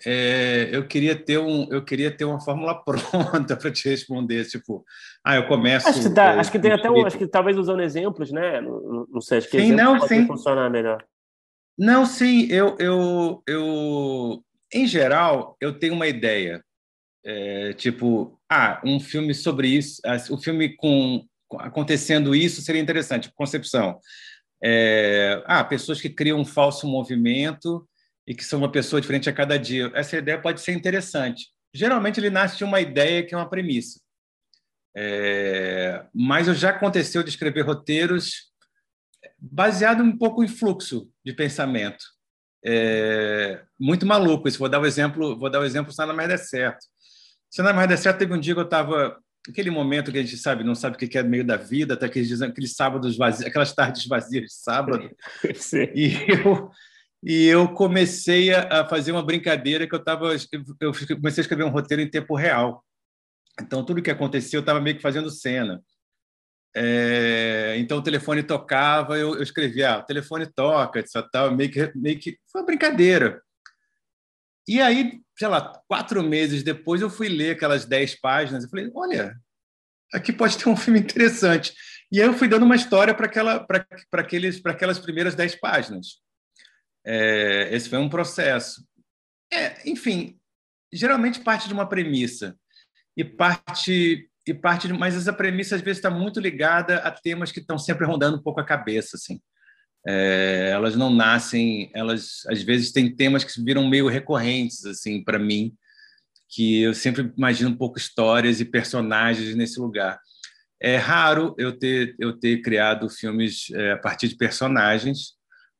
é, eu queria ter um, eu queria ter uma fórmula pronta para te responder, tipo, ah, eu começo. Acho que, dá, é, acho que tem até um, acho que talvez usando exemplos, né? Não, não sei, acho que sim, não, sim. funcionar melhor. Não, sim, eu, eu, eu, em geral, eu tenho uma ideia. É, tipo, ah, um filme sobre isso, o um filme com acontecendo isso seria interessante. Concepção. É, ah, pessoas que criam um falso movimento e que são uma pessoa diferente a cada dia. Essa ideia pode ser interessante. Geralmente ele nasce de uma ideia que é uma premissa. É, mas já aconteceu de escrever roteiros baseado um pouco em fluxo de pensamento. É, muito maluco isso. Vou dar o um exemplo, vou dar o um exemplo, se nada mais der certo. Se não mais der certo, teve um dia que eu estava aquele momento que a gente sabe, não sabe o que é meio da vida, até aqueles, aqueles sábados vazios, aquelas tardes vazias de sábado. e eu e eu comecei a fazer uma brincadeira que eu estava eu comecei a escrever um roteiro em tempo real. Então tudo que aconteceu eu estava meio que fazendo cena. É, então o telefone tocava, eu, eu escrevia, ah, o telefone toca, só tal, meio que meio que foi uma brincadeira. E aí, sei lá, quatro meses depois, eu fui ler aquelas dez páginas e falei: olha, aqui pode ter um filme interessante. E aí eu fui dando uma história para aquela, aqueles, aquelas primeiras dez páginas. É, esse foi um processo. É, enfim, geralmente parte de uma premissa e parte e parte de, mas essa premissa às vezes está muito ligada a temas que estão sempre rondando um pouco a cabeça assim É, elas não nascem, elas às vezes têm temas que viram meio recorrentes assim para mim, que eu sempre imagino um pouco histórias e personagens nesse lugar. É raro eu ter eu ter criado filmes é, a partir de personagens,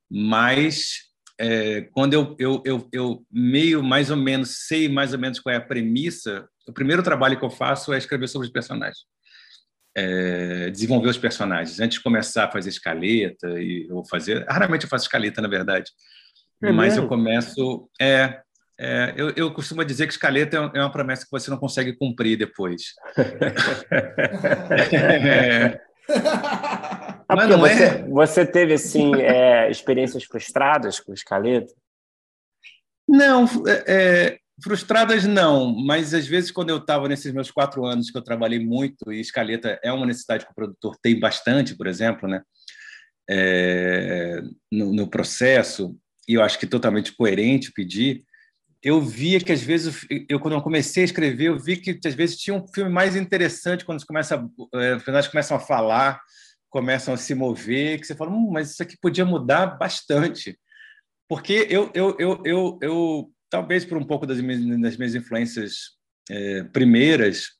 mas é, quando eu, eu, eu, eu, meio mais ou menos sei mais ou menos qual é a premissa, o primeiro trabalho que eu faço é escrever sobre os personagens. É, desenvolver os personagens. Antes de começar a fazer escaleta, e eu vou fazer. Raramente eu faço escaleta, na verdade. É mas mesmo? eu começo. É, é, eu, eu, costumo dizer que escaleta é, é uma promessa que você não consegue cumprir depois. é, ah, Mas não você, é... você teve assim é, experiências frustradas com escaleta? Não, é, é, frustradas não, mas às vezes quando eu estava nesses meus quatro anos que eu trabalhei muito e escaleta é uma necessidade que o produtor tem bastante, por exemplo, né? É, no, no, processo e eu acho que totalmente coerente pedir. Eu via que às vezes eu quando eu comecei a escrever eu vi que às vezes tinha um filme mais interessante quando começa, é, começam a falar começam a se mover, que você fala, hum, mas isso aqui podia mudar bastante. Porque eu, eu, eu, eu, eu talvez por um pouco das minhas, das minhas influências é, primeiras,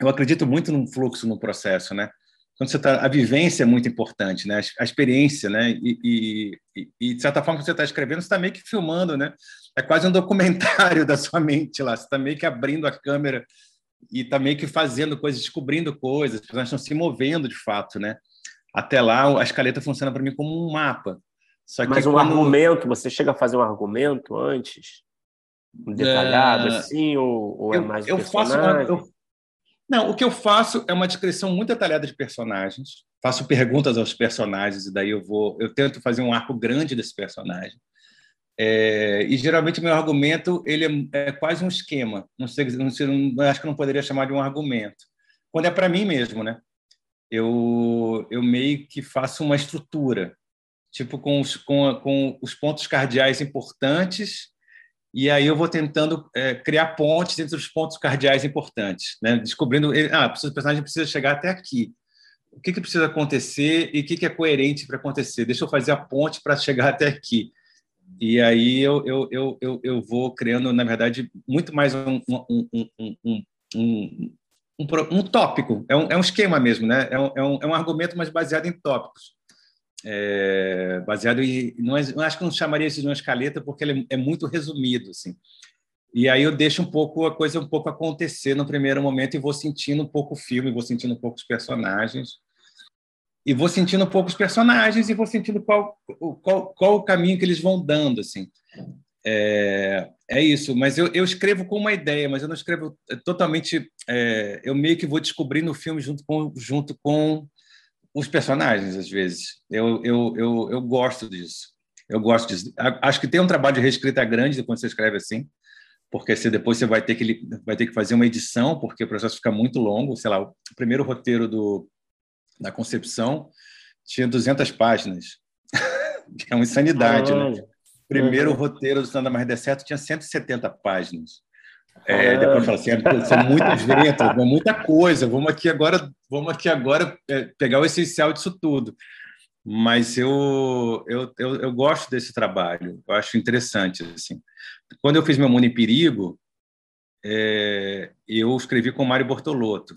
eu acredito muito no fluxo, no processo, né? Quando você tá, a vivência é muito importante, né? A experiência, né? E, e, e de certa forma, quando você está escrevendo, você está meio que filmando, né? É quase um documentário da sua mente lá. Você está meio que abrindo a câmera e está meio que fazendo coisas, descobrindo coisas, as pessoas estão se movendo de fato, né? até lá a escaleta funciona para mim como um mapa. Mas um quando... argumento, você chega a fazer um argumento antes? Detalhado, uh, assim, ou, ou é eu, é mais eu faço uma, eu... Não, o que eu faço é uma descrição muito detalhada de personagens. Faço perguntas aos personagens e daí eu vou, eu tento fazer um arco grande desse personagem. É, e geralmente meu argumento ele é, é, quase um esquema. Não sei, não sei, não, acho que não poderia chamar de um argumento. Quando é para mim mesmo, né? eu, eu meio que faço uma estrutura, tipo com os, com, com os pontos cardeais importantes, e aí eu vou tentando é, criar pontes entre os pontos cardeais importantes, né? descobrindo, ah, o personagem precisa chegar até aqui. O que, que precisa acontecer e o que, que é coerente para acontecer? Deixa eu fazer a ponte para chegar até aqui. E aí eu, eu, eu, eu, eu vou criando, na verdade, muito mais um, um, um, um, um um, um tópico, é um, é um esquema mesmo, né? É um, é, um, é um argumento, mas baseado em tópicos. É, baseado em. Não, é, acho que não chamaria isso de uma escaleta, porque ele é, é muito resumido. Assim. E aí eu deixo um pouco a coisa um pouco acontecer no primeiro momento e vou sentindo um pouco o filme, vou sentindo um pouco os personagens. E vou sentindo um pouco os personagens e vou sentindo qual, qual, qual o caminho que eles vão dando. assim. É, é isso, mas eu, eu, escrevo com uma ideia, mas eu não escrevo totalmente. É, eu meio que vou descobrindo o filme junto com, junto com os personagens, às vezes. Eu, eu, eu, eu gosto disso. Eu gosto disso. Acho que tem um trabalho de reescrita grande quando você escreve assim, porque você, depois você vai ter, que, vai ter que fazer uma edição, porque o processo fica muito longo. Sei lá, o primeiro roteiro do, da concepção tinha 200 páginas, que é uma insanidade, ah, né? primeiro uhum. roteiro do Nada Mais Der Certo tinha 170 páginas. É, depois fala assim, é, são muitas letras, muita coisa. Vamos aqui agora, vamos aqui agora é, pegar o essencial disso tudo. Mas eu, eu, eu, eu, gosto desse trabalho, eu acho interessante. Assim. Quando eu fiz meu Mundo em Perigo, é, eu escrevi com Mário Bortolotto.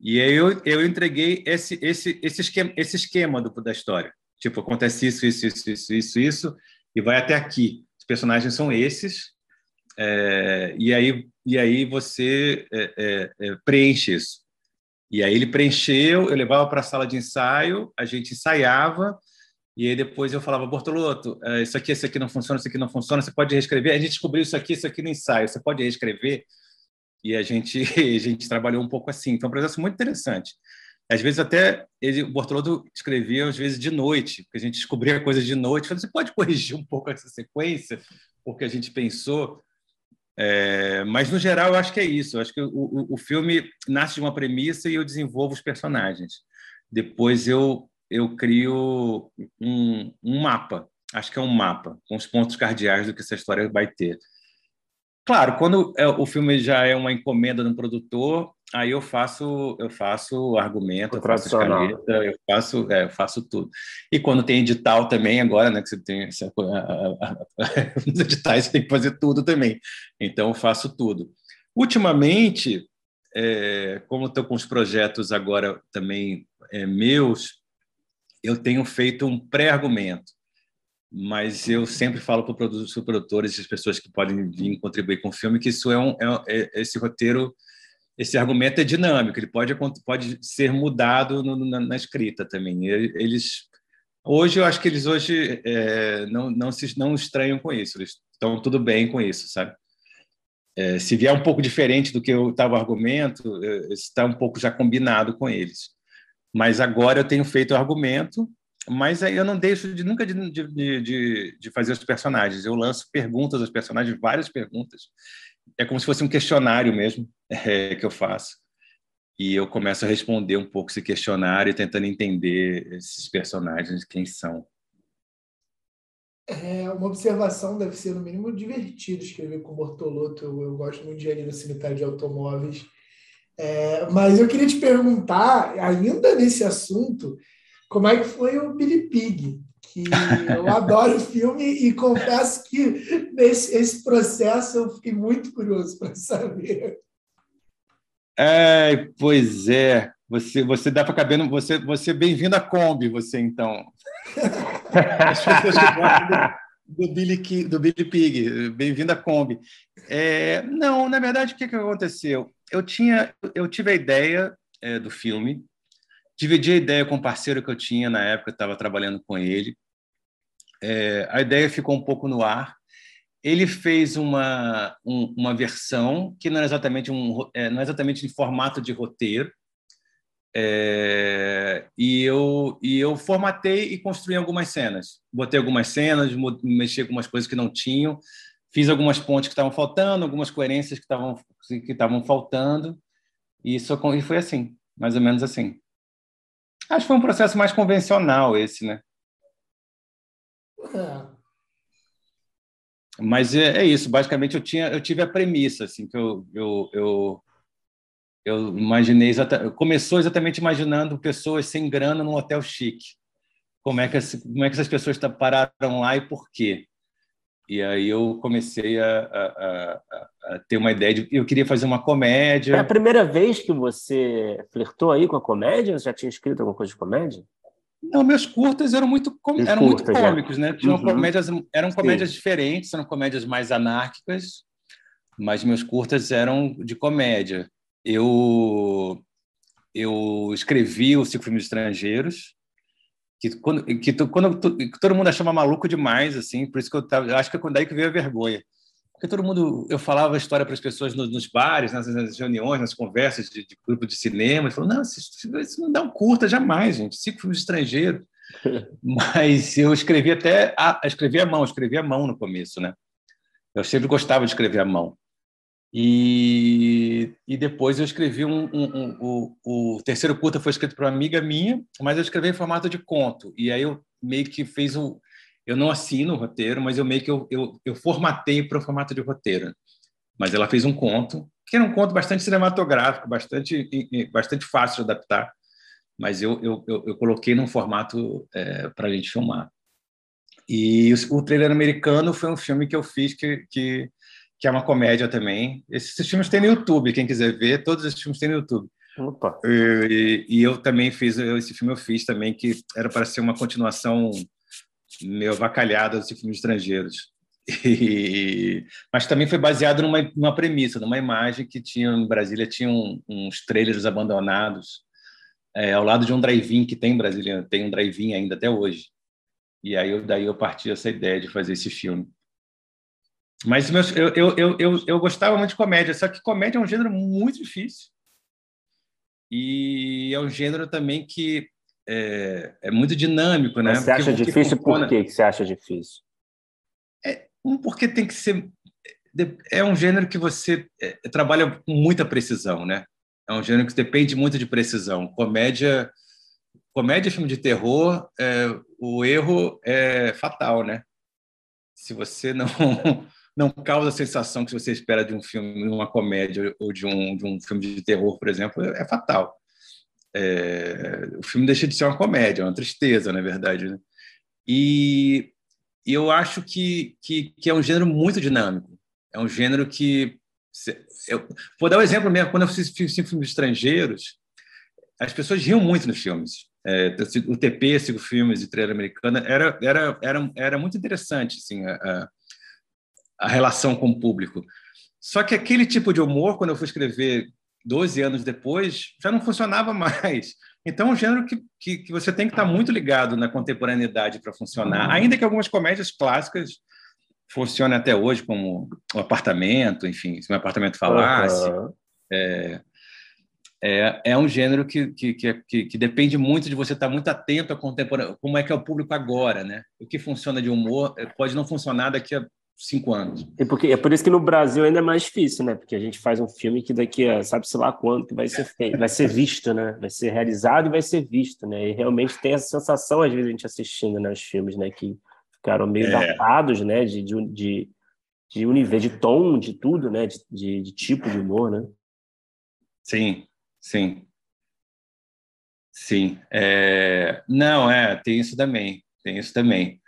E aí eu, eu entreguei esse, esse, esse esquema, esse esquema do, da história. Tipo, acontece isso, isso, isso, isso, isso, isso, e vai até aqui. Os personagens são esses, é, e, aí, e aí você é, é, é preenche isso. E aí ele preencheu, eu levava para a sala de ensaio, a gente ensaiava, e aí depois eu falava, Bortoloto, é, isso aqui, isso aqui não funciona, isso aqui não funciona, você pode reescrever? A gente descobriu isso aqui, isso aqui no ensaio, você pode reescrever? E a gente, a gente trabalhou um pouco assim. Foi um processo muito interessante. Às vezes até ele, o Bortolotto escrevia às vezes de noite, porque a gente descobria coisas de noite. Falei, você pode corrigir um pouco essa sequência, porque a gente pensou. É, mas no geral eu acho que é isso. Eu acho que o, o, filme nasce de uma premissa e eu desenvolvo os personagens. Depois eu eu crio um, um mapa. Acho que é um mapa com os pontos cardeais do que essa história vai ter. Claro, quando é, o filme já é uma encomenda de um produtor, aí eu faço eu faço argumento, eu faço escaleta, eu faço, é, eu faço tudo. E quando tem edital também, agora, né, que você tem essa, nos editais você tem que fazer tudo também. Então eu faço tudo. Ultimamente, é, como estou com os projetos agora também é, meus, eu tenho feito um pré-argumento mas eu sempre falo para os produtores e as pessoas que podem vir contribuir com o filme que isso é um é, é, esse roteiro esse argumento é dinâmico ele pode pode ser mudado no, na, na, escrita também eles hoje eu acho que eles hoje é, não não se não estranham com isso eles estão tudo bem com isso sabe é, se vier um pouco diferente do que eu estava argumento é, está um pouco já combinado com eles mas agora eu tenho feito o argumento mas eu não deixo de nunca de, de, de, de, fazer os personagens. Eu lanço perguntas aos personagens, várias perguntas. É como se fosse um questionário mesmo é, que eu faço. E eu começo a responder um pouco esse questionário, tentando entender esses personagens, quem são. É, uma observação deve ser, no mínimo, divertido escrever com Bortolotto. Eu, eu gosto muito de engenharia sanitária de automóveis. É, mas eu queria te perguntar, ainda nesse assunto, como é que foi o Billy Pig, que eu adoro o filme e confesso que nesse esse processo eu fiquei muito curioso para saber. É, pois é, você você dá para caber no, você você bem-vindo à Kombi, você então. As pessoas que gostam do, do Billy do Billy Pig, bem-vindo à Kombi. É, não, na verdade o que, que aconteceu? Eu tinha eu tive a ideia é, do filme dividi a ideia com um parceiro que eu tinha na época, estava trabalhando com ele. É, a ideia ficou um pouco no ar. Ele fez uma, um, uma versão que não é exatamente um é, não é exatamente em formato de roteiro. É, e eu e eu formatei e construí algumas cenas. Botei algumas cenas, mexi com algumas coisas que não tinham, fiz algumas pontes que estavam faltando, algumas coerências que estavam que estavam faltando. E isso e foi assim, mais ou menos assim. Acho que foi um processo mais convencional esse, né? É. Mas é, é, isso, basicamente eu tinha eu tive a premissa assim que eu eu, eu, eu imaginei exatamente, começou exatamente imaginando pessoas sem grana num hotel chique. Como é que como é que essas pessoas pararam lá e por quê? E aí eu comecei a, a, a, a, ter uma ideia de eu queria fazer uma comédia. É a primeira vez que você flertou aí com a comédia? Você já tinha escrito alguma coisa de comédia? Não, meus curtas eram muito, com... eram curtas, muito cômicos, né? Tinham uhum. comédias, eram comédias Sim. diferentes, eram comédias mais anárquicas, mas meus curtas eram de comédia. Eu eu escrevi os cinco filmes estrangeiros, que quando que, quando que todo mundo achava maluco demais assim por isso que eu tava acho que é daí que veio a vergonha porque todo mundo eu falava a história para as pessoas nos, nos bares nas, nas, reuniões nas conversas de, de grupo de cinema e falou não isso, isso não dá um curta jamais gente cinco filmes estrangeiros mas eu escrevi até a, escrevi à mão escrevi à mão no começo né eu sempre gostava de escrever à mão e, e depois eu escrevi um, um, um, o, o terceiro curta foi escrito para uma amiga minha, mas eu escrevi em formato de conto. E aí eu meio que fiz o. Eu não assino o roteiro, mas eu meio que eu, eu, eu formatei para o formato de roteiro. Mas ela fez um conto, que era um conto bastante cinematográfico, bastante, bastante fácil de adaptar, mas eu, eu, eu, coloquei num formato é, para a gente filmar. E o, o trailer americano foi um filme que eu fiz que, que que é uma comédia também. Esses filmes tem no YouTube, quem quiser ver, todos esses filmes tem no YouTube. E, e, eu também fiz, esse filme eu fiz também, que era para ser uma continuação meio avacalhada dos filmes estrangeiros. E, mas também foi baseado numa, numa premissa, numa imagem que tinha em Brasília, tinha um, uns trailers abandonados é, ao lado de um drive-in que tem em Brasília, tem um drive-in ainda até hoje. E aí eu, daí eu parti essa ideia de fazer esse filme. Mas meus, eu, eu, eu, eu, eu gostava muito de comédia, só que comédia é um gênero muito difícil. E é um gênero também que é, é muito dinâmico, né? você acha difícil funciona... por que você acha difícil? É, um, porque tem que ser. É um gênero que você é, trabalha com muita precisão, né? É um gênero que depende muito de precisão. Comédia, comédia, filme de terror, é, o erro é fatal, né? Se você não não causa a sensação que você espera de um filme, de uma comédia ou de um, de um filme de terror, por exemplo, é fatal. É, o filme deixa de ser uma comédia, uma tristeza, na verdade. Né? E, e, eu acho que, que, que, é um gênero muito dinâmico. É um gênero que. Eu, vou dar um exemplo mesmo. Quando eu fiz, fiz filmes estrangeiros, as pessoas riam muito nos filmes. É, o TP, Sigo Filmes e Trailer Americana, era, era, era, era muito interessante assim, a, a relação com o público. Só que aquele tipo de humor, quando eu fui escrever 12 anos depois, já não funcionava mais. Então, é um gênero que, que, que você tem que estar muito ligado na contemporaneidade para funcionar. Ainda que algumas comédias clássicas funcionem até hoje, como o apartamento, enfim, se o apartamento falasse. Uhum. É, é, é um gênero que, que, que, que, depende muito de você estar muito atento a contemporâneo, como é que é o público agora, né? O que funciona de humor é, pode não funcionar daqui a cinco anos. E porque, é por isso que no Brasil ainda é mais difícil, né? Porque a gente faz um filme que daqui a sabe-se lá quando que vai ser feito, vai ser visto, né? Vai ser realizado e vai ser visto, né? E realmente tem essa sensação, às vezes, a gente assistindo né, os filmes, né? Que ficaram meio é. datados, né? De, de, de, de universo, de tom, de tudo, né? De, de, de tipo de humor, né? Sim, sim. Sim. É... Não, é, tem isso também. Tem isso também.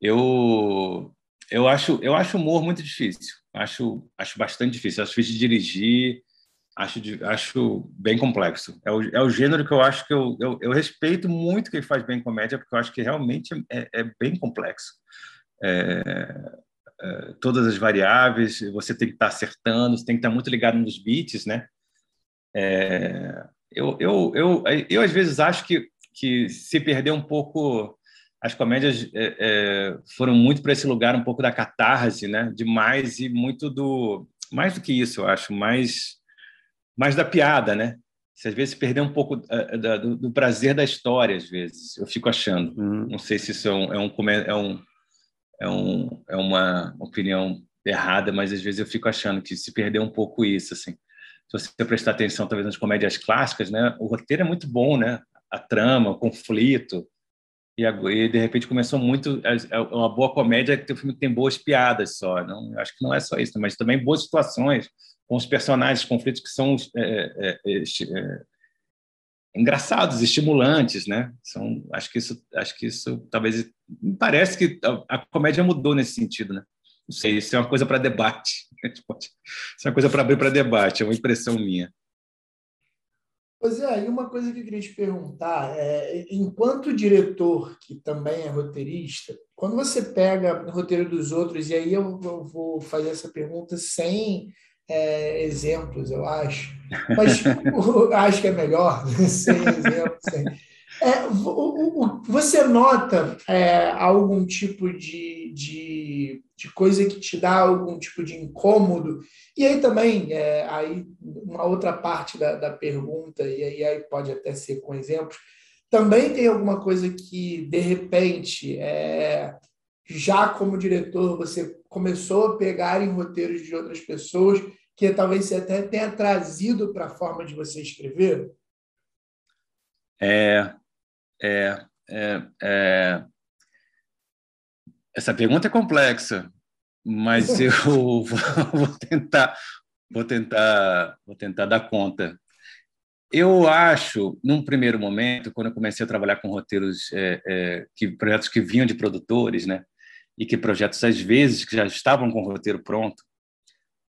Eu eu acho, eu acho humor muito difícil. Acho, acho bastante difícil. Acho difícil de dirigir. Acho, acho bem complexo. É o, é o gênero que eu acho que eu, eu, eu respeito muito quem faz bem comédia, porque eu acho que realmente é, é bem complexo. É, é, todas as variáveis, você tem que estar acertando, você tem que estar muito ligado nos beats, né? É, eu, eu, eu, eu, às vezes, acho que, que se perder um pouco as comédias é, é, foram muito para esse lugar um pouco da catarse, né? Demais e muito do mais do que isso, eu acho, mais mais da piada, né? Se às vezes perder um pouco uh, do, do, prazer da história, às vezes eu fico achando. Uhum. Não sei se isso é um, é um é um é, um, é uma opinião errada, mas às vezes eu fico achando que se perder um pouco isso, assim. Se você prestar atenção, talvez nas comédias clássicas, né? O roteiro é muito bom, né? A trama, o conflito, e, e, de repente começou muito é, é uma boa comédia que tem um filme que tem boas piadas só não acho que não é só isso mas também boas situações com os personagens conflitos que são é, é, é, é, engraçados estimulantes né? São acho que isso acho que isso talvez me parece que a, a comédia mudou nesse sentido né? Não sei isso é uma coisa para debate isso é uma coisa para abrir para debate é uma impressão minha Pois é, e uma coisa que eu queria te perguntar é, enquanto diretor, que também é roteirista, quando você pega o roteiro dos outros, e aí eu, eu vou fazer essa pergunta sem é, exemplos, eu acho, mas acho que é melhor, sem exemplos. Sem. É, você nota é, algum tipo de, de, de, coisa que te dá algum tipo de incômodo? E aí também, é, aí uma outra parte da, da pergunta, e aí, aí, pode até ser com exemplos, também tem alguma coisa que, de repente, é, já como diretor, você começou a pegar em roteiros de outras pessoas que talvez você até tenha trazido para a forma de você escrever? É, é, é, é, essa pergunta é complexa, mas eu vou, vou tentar, vou tentar, vou tentar dar conta. Eu acho, num primeiro momento, quando eu comecei a trabalhar com roteiros, é, é, que projetos que vinham de produtores, né, e que projetos às vezes que já estavam com o roteiro pronto,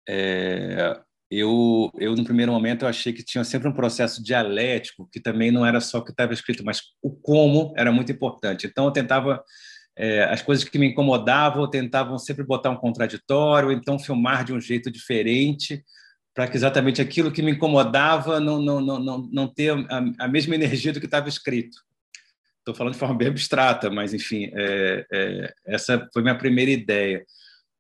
é, eu, eu no primeiro momento eu achei que tinha sempre um processo dialético que também não era só o que estava escrito, mas o como era muito importante. Então eu tentava é, as coisas que me incomodavam, tentavam sempre botar um contraditório, então filmar de um jeito diferente, para que exatamente aquilo que me incomodava não não não não, não ter a, a mesma energia do que estava escrito. Estou falando de forma bem abstrata, mas enfim, é, é, essa foi minha primeira ideia.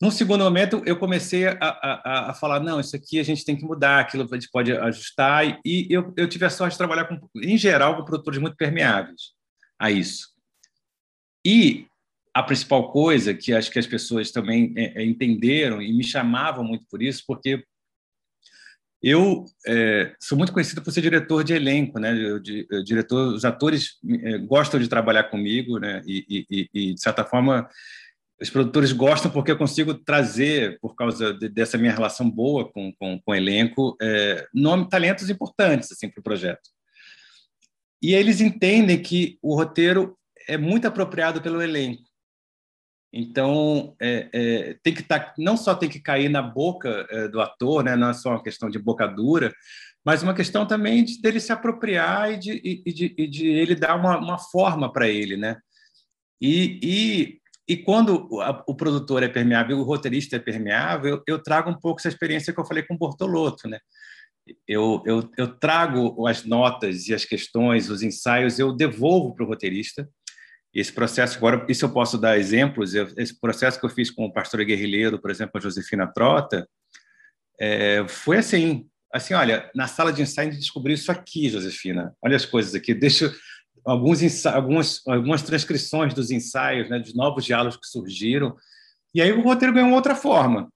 Num segundo momento, eu comecei a, a, a, falar: não, isso aqui a gente tem que mudar, aquilo a gente pode ajustar. E eu, eu tive a sorte de trabalhar, com, em geral, com produtores muito permeáveis a isso. E a principal coisa que acho que as pessoas também é, é, entenderam e me chamavam muito por isso, porque eu é, sou muito conhecido por ser diretor de elenco, né? Eu, de, eu, diretor, os atores é, gostam de trabalhar comigo, né? E, e, e, de certa forma os produtores gostam porque eu consigo trazer, por causa de, dessa minha relação boa com, com, com o elenco, é, nome, talentos importantes assim, para o projeto. E eles entendem que o roteiro é muito apropriado pelo elenco. Então, é, é, tem que tá, não só tem que cair na boca é, do ator, né? não é só uma questão de boca dura, mas uma questão também de, dele se apropriar e de, e de, e de ele dar uma, uma forma para ele. Né? E, e, e quando o produtor é permeável, o roteirista é permeável, eu, eu, trago um pouco essa experiência que eu falei com o Bortolotto. Né? Eu, eu, eu trago as notas e as questões, os ensaios, eu devolvo para o roteirista, esse processo, agora, isso eu posso dar exemplos, esse processo que eu fiz com o pastor guerrilheiro, por exemplo, a Josefina Trota, é, foi assim, assim, olha, na sala de ensaio a gente descobriu isso aqui, Josefina, olha as coisas aqui, deixa alguns algumas, algumas transcrições dos ensaios, né, dos novos diálogos que surgiram, e aí o roteiro ganhou outra forma.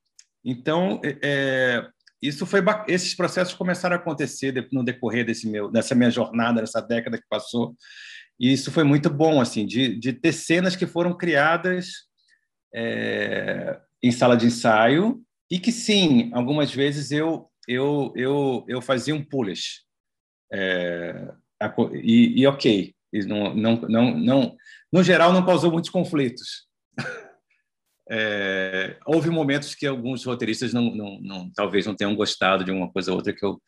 Então, é, é isso foi esses processos começaram a acontecer no decorrer desse meu dessa minha jornada nessa década que passou e isso foi muito bom, assim, de, de ter cenas que foram criadas é, em sala de ensaio e que, sim, algumas vezes eu, eu, eu, eu fazia um polish. É, e, e, ok, não, não, não, não, no geral não causou muitos conflitos. É, houve momentos que alguns roteiristas não, não, não, talvez não tenham gostado de uma coisa ou outra que eu,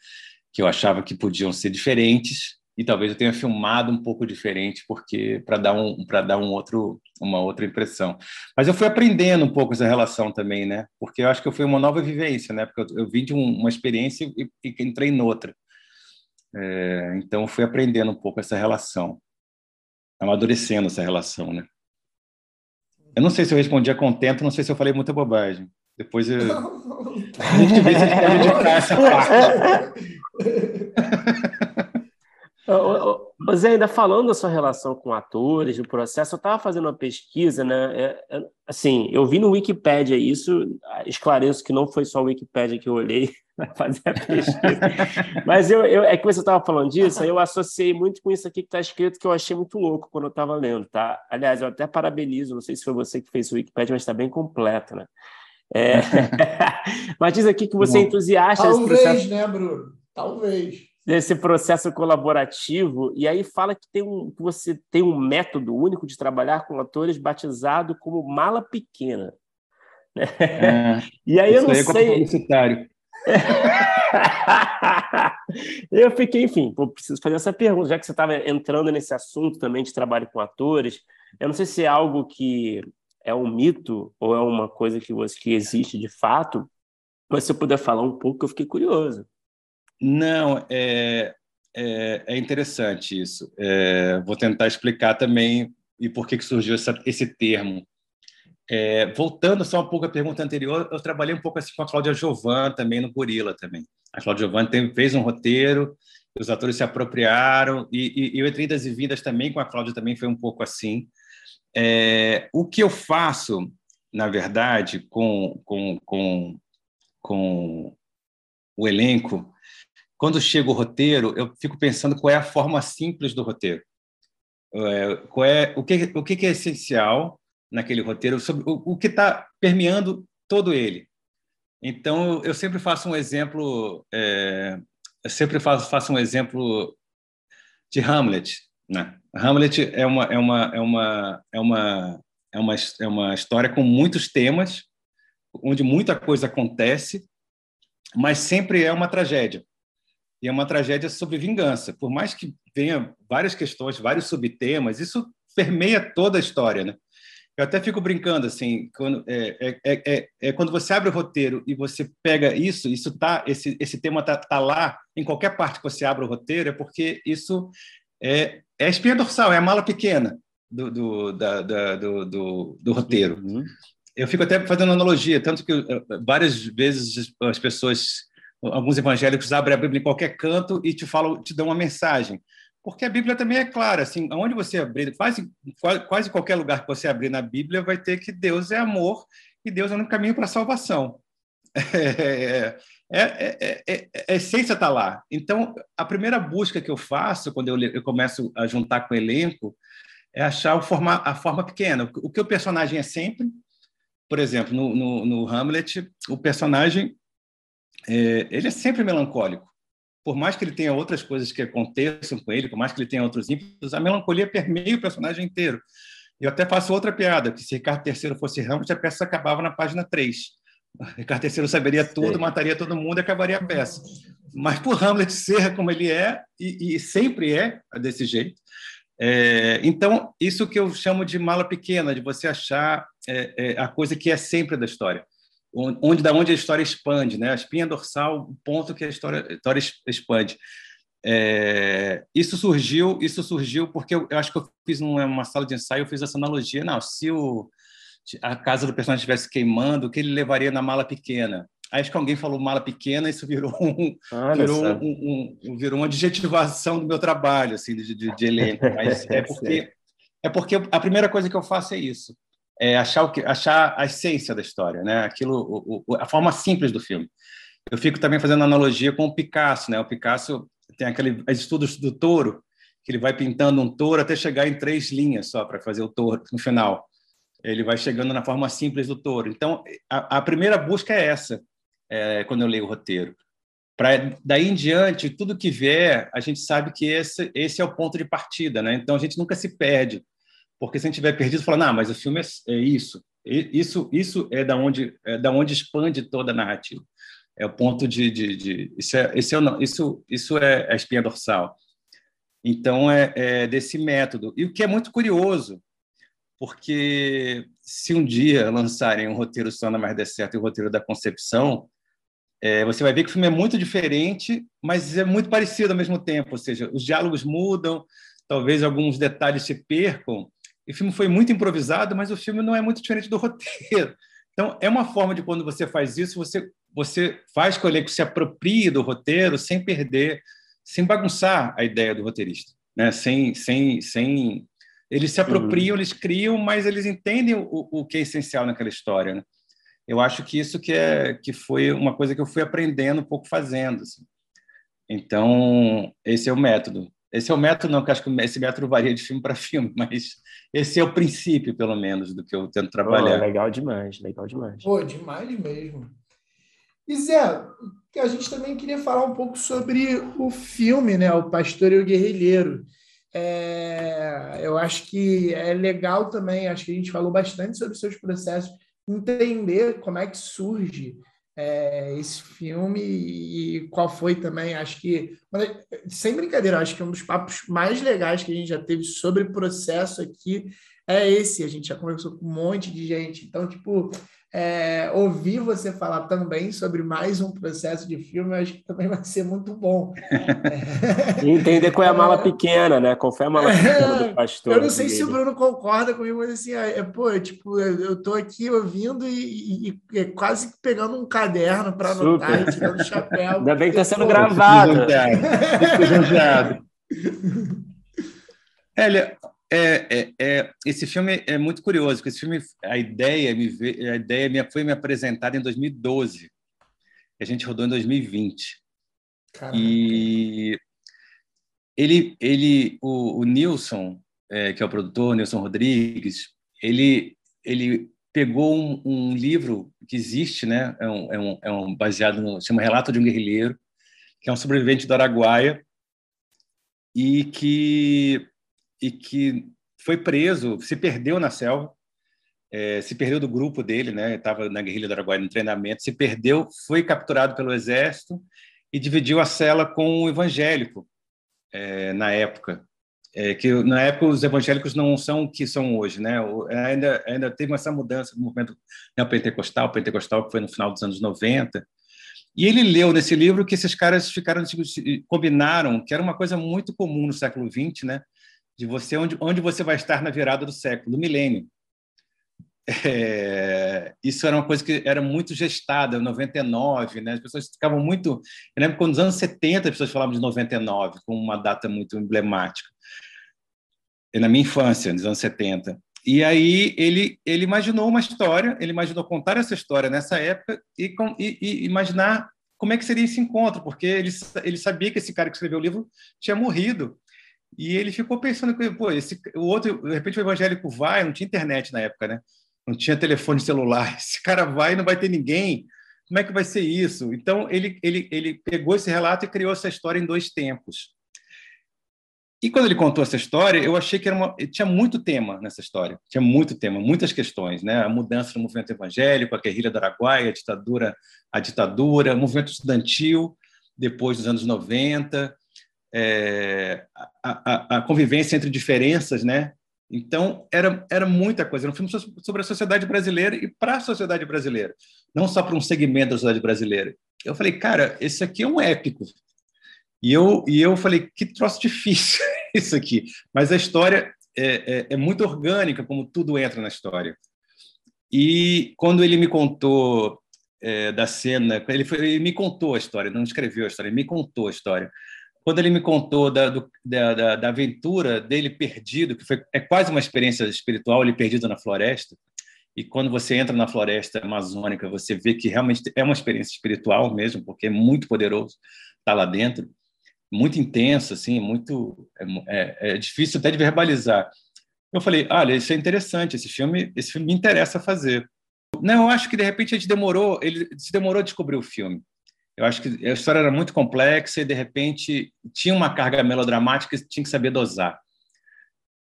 que eu achava que podiam ser diferentes, e talvez eu tenha filmado um pouco diferente porque para dar um para dar um outro uma outra impressão. Mas eu fui aprendendo um pouco essa relação também né? Porque eu acho que foi uma nova vivência né? Porque eu, eu vim de um, uma experiência e, e entrei noutra. É, então fui aprendendo um pouco essa relação amadurecendo essa relação né? Eu não sei se eu respondi a contento não sei se eu falei muita bobagem. Depois eu... a gente vê se a gente pode editar essa parte. Zé, ainda falando da sua relação com atores, do processo, eu estava fazendo uma pesquisa, né? É, é, assim, eu vi no Wikipedia isso, esclareço que não foi só o Wikipedia que eu olhei fazer a pesquisa. Mas eu, eu, é que você estava falando disso, aí eu associei muito com isso aqui que está escrito, que eu achei muito louco quando eu estava lendo, tá? Aliás, eu até parabenizo, não sei se foi você que fez o Wikipedia, mas está bem completo, né? É... mas diz aqui que você é entusiasta Talvez, processo... né, Bruno? Talvez desse processo colaborativo e aí fala que tem um que você tem um método único de trabalhar com atores batizado como mala pequena né? é, e aí eu não aí sei publicitário eu fiquei enfim pô, preciso fazer essa pergunta já que você estava entrando nesse assunto também de trabalho com atores eu não sei se é algo que é um mito ou é uma coisa que você que existe de fato mas se eu puder falar um pouco eu fiquei curioso não, é, é, é interessante isso. É, vou tentar explicar também e por que, que surgiu essa, esse termo. É, voltando só um pouco à pergunta anterior, eu trabalhei um pouco assim com a Cláudia Jovan também no Gorila também. A Cláudia tem, fez um roteiro, os atores se apropriaram e, e, e o Entre Idas e Vindas também com a Cláudia também foi um pouco assim. É, o que eu faço, na verdade, com, com, com, com o elenco quando chega o roteiro, eu fico pensando qual é a forma simples do roteiro. É, qual é, o, que, o que é essencial naquele roteiro, sobre o, o que está permeando todo ele. Então, eu sempre faço um exemplo, é, eu sempre faço, faço um exemplo de Hamlet. Né? Hamlet é uma, é uma, é uma, é uma, é uma, é uma história com muitos temas, onde muita coisa acontece, mas sempre é uma tragédia e é uma tragédia sobre vingança. Por mais que venha várias questões, vários subtemas, isso permeia toda a história, né? Eu até fico brincando assim, quando, é, é, é, é, quando você abre o roteiro e você pega isso, isso tá, esse, esse tema tá, tá lá em qualquer parte que você abre o roteiro, é porque isso é, é a espinha dorsal, é a mala pequena do, do, da, da, do, do, do, roteiro. Uhum. Eu fico até fazendo analogia, tanto que várias vezes as pessoas alguns evangélicos abrem a Bíblia em qualquer canto e te falam, te dão uma mensagem. Porque a Bíblia também é clara, assim, onde você abrir, quase, quase qualquer lugar que você abrir na Bíblia vai ter que Deus é amor e Deus é um caminho para a salvação. É, é, é, a essência está lá. Então, a primeira busca que eu faço quando eu, eu começo a juntar com o elenco é achar o forma, a forma pequena. O que o personagem é sempre, por exemplo, no, no, no Hamlet, o personagem é, ele é sempre melancólico. Por mais que ele tenha outras coisas que aconteçam com ele, por mais que ele tenha outros ímpetos, a melancolia permeia o personagem inteiro. Eu até faço outra piada, que se Ricardo III fosse Hamlet, a peça acabava na página 3. Ricardo III saberia tudo, mataria todo mundo e acabaria a peça. Mas por Hamlet ser como ele é, e, e sempre é desse jeito, é, então, isso que eu chamo de mala pequena, de você achar é, é, a coisa que é sempre da história, onde da onde a história expande, né? A espinha dorsal, o ponto que a história, a história expande. É, isso surgiu, isso surgiu porque eu, eu, acho que eu fiz numa sala de ensaio, eu fiz essa analogia. Não, se o, a casa do personagem estivesse queimando, o que ele levaria na mala pequena? Acho que alguém falou mala pequena, isso virou um, virou, um, um, virou uma adjetivação do meu trabalho, assim, de, de, de elenco. Mas é porque, é porque a primeira coisa que eu faço é isso, é achar, o que, achar a essência da história, né? Aquilo, o, a forma simples do filme. Eu fico também fazendo analogia com o Picasso, né? O Picasso tem aquele estudos do touro, que ele vai pintando um touro até chegar em três linhas só para fazer o touro no final. Ele vai chegando na forma simples do touro. Então, a, a primeira busca é essa é, quando eu leio o roteiro. Daí em diante, tudo que vier, a gente sabe que esse, esse é o ponto de partida, né? Então a gente nunca se perde, porque se a gente tiver perdido, fala, não, mas o filme é, é isso, isso, isso é da onde, é da onde expande toda a narrativa. É o ponto de, de, de isso é, esse é isso, isso é a espinha dorsal. Então é, é desse método. E o que é muito curioso, porque se um dia lançarem um roteiro Só Mais Der Certo e o roteiro da Concepção, é, você vai ver que o filme é muito diferente, mas é muito parecido ao mesmo tempo. Ou seja, os diálogos mudam, talvez alguns detalhes se percam. O filme foi muito improvisado, mas o filme não é muito diferente do roteiro. Então, é uma forma de quando você faz isso, você, você faz com que o elenco se aproprie do roteiro sem perder, sem bagunçar a ideia do roteirista. Né? Sem, sem, sem... Eles se apropriam, eles criam, mas eles entendem o, o que é essencial naquela história. Né? eu acho que isso que é que foi uma coisa que eu fui aprendendo um pouco fazendo assim. então esse é o método esse é o método não que acho que esse método varia de filme para filme mas esse é o princípio pelo menos do que eu tento trabalhar. oh, legal demais legal demais. Pô demais mesmo. E Zé a gente também queria falar um pouco sobre o filme né? O Pastor e o Guerrilheiro. É, eu acho que é legal também acho que a gente falou bastante sobre seus processos entender como é que surge é, esse filme e qual foi também, acho que, sem brincadeira, acho que um dos papos mais legais que a gente já teve sobre processo aqui é esse. A gente já conversou com um monte de gente. Então, tipo, é, ouvir você falar também sobre mais um processo de filme, acho que também vai ser muito bom. e entender qual é a mala é. pequena, né? Qual foi a mala pequena do pastor. Eu não sei se o Bruno concorda comigo, mas assim, é, é pô, tipo, eu tô aqui ouvindo e, e, e quase pegando um caderno para anotar e tirando o chapéu. Ainda bem que está sendo pô, gravado. Elia, é, é, é, esse filme é muito curioso, porque esse filme, a ideia, me, a ideia me, foi me apresentada em 2012. A gente rodou em 2020. Caraca. E ele, ele o, o Nilson, é, que é o produtor, Nilson Rodrigues, ele, ele pegou um, um livro que existe, né? É um, é um, é um baseado no chama Relato de um Guerrilheiro, que é um sobrevivente do Araguaia e que e que foi preso, se perdeu na selva, é, se perdeu do grupo dele, né? Estava na guerrilha do Araguaia no treinamento, se perdeu, foi capturado pelo exército e dividiu a cela com um evangélico é, na época. É, que na época os evangélicos não são o que são hoje, né? Ainda ainda teve essa mudança no movimento neopentecostal, pentecostal que foi no final dos anos 90. E ele leu nesse livro que esses caras ficaram combinaram que era uma coisa muito comum no século XX, né? De você onde, onde você vai estar na virada do século, do milênio. É, isso era uma coisa que era muito gestada, 99, né? As pessoas ficavam muito. Eu lembro que nos anos 70 as pessoas falavam de 99 como uma data muito emblemática. Na minha infância, nos anos 70. E aí ele ele imaginou uma história, ele imaginou contar essa história nessa época e, e, e imaginar como é que seria esse encontro, porque ele, ele sabia que esse cara que escreveu o livro tinha morrido e ele ficou pensando que, pô, esse, o outro, de repente o evangélico vai, não tinha internet na época, né? não tinha telefone celular. Esse cara vai e não vai ter ninguém. Como é que vai ser isso? Então, ele, ele, ele pegou esse relato e criou essa história em dois tempos. E quando ele contou essa história, eu achei que uma, tinha muito tema nessa história, tinha muito tema, muitas questões, né? A mudança do movimento evangélico, a guerrilha do Araguaia, a ditadura, a ditadura, o movimento estudantil depois dos anos 90, é, a, a, a, convivência entre diferenças, né? Então era era muita coisa, era um filme sobre a sociedade brasileira e para a sociedade brasileira, não só para um segmento da sociedade brasileira. Eu falei, cara, esse aqui é um épico, e eu, e eu falei, que troço difícil isso aqui. Mas a história é, é, é, muito orgânica, como tudo entra na história. E quando ele me contou é, da cena, ele, foi, ele, me contou a história, não escreveu a história, ele me contou a história. Quando ele me contou da, do, da, da, aventura dele perdido, que foi, é quase uma experiência espiritual, ele perdido na floresta, e quando você entra na floresta amazônica, você vê que realmente é uma experiência espiritual mesmo, porque é muito poderoso estar lá dentro muito intensa, assim, muito é, é, é, difícil até de verbalizar. Eu falei, olha, isso é interessante, esse filme, esse filme me interessa fazer. Não, eu acho que de repente a gente demorou, ele se demorou a descobrir o filme. Eu acho que a história era muito complexa e de repente tinha uma carga melodramática que tinha que saber dosar.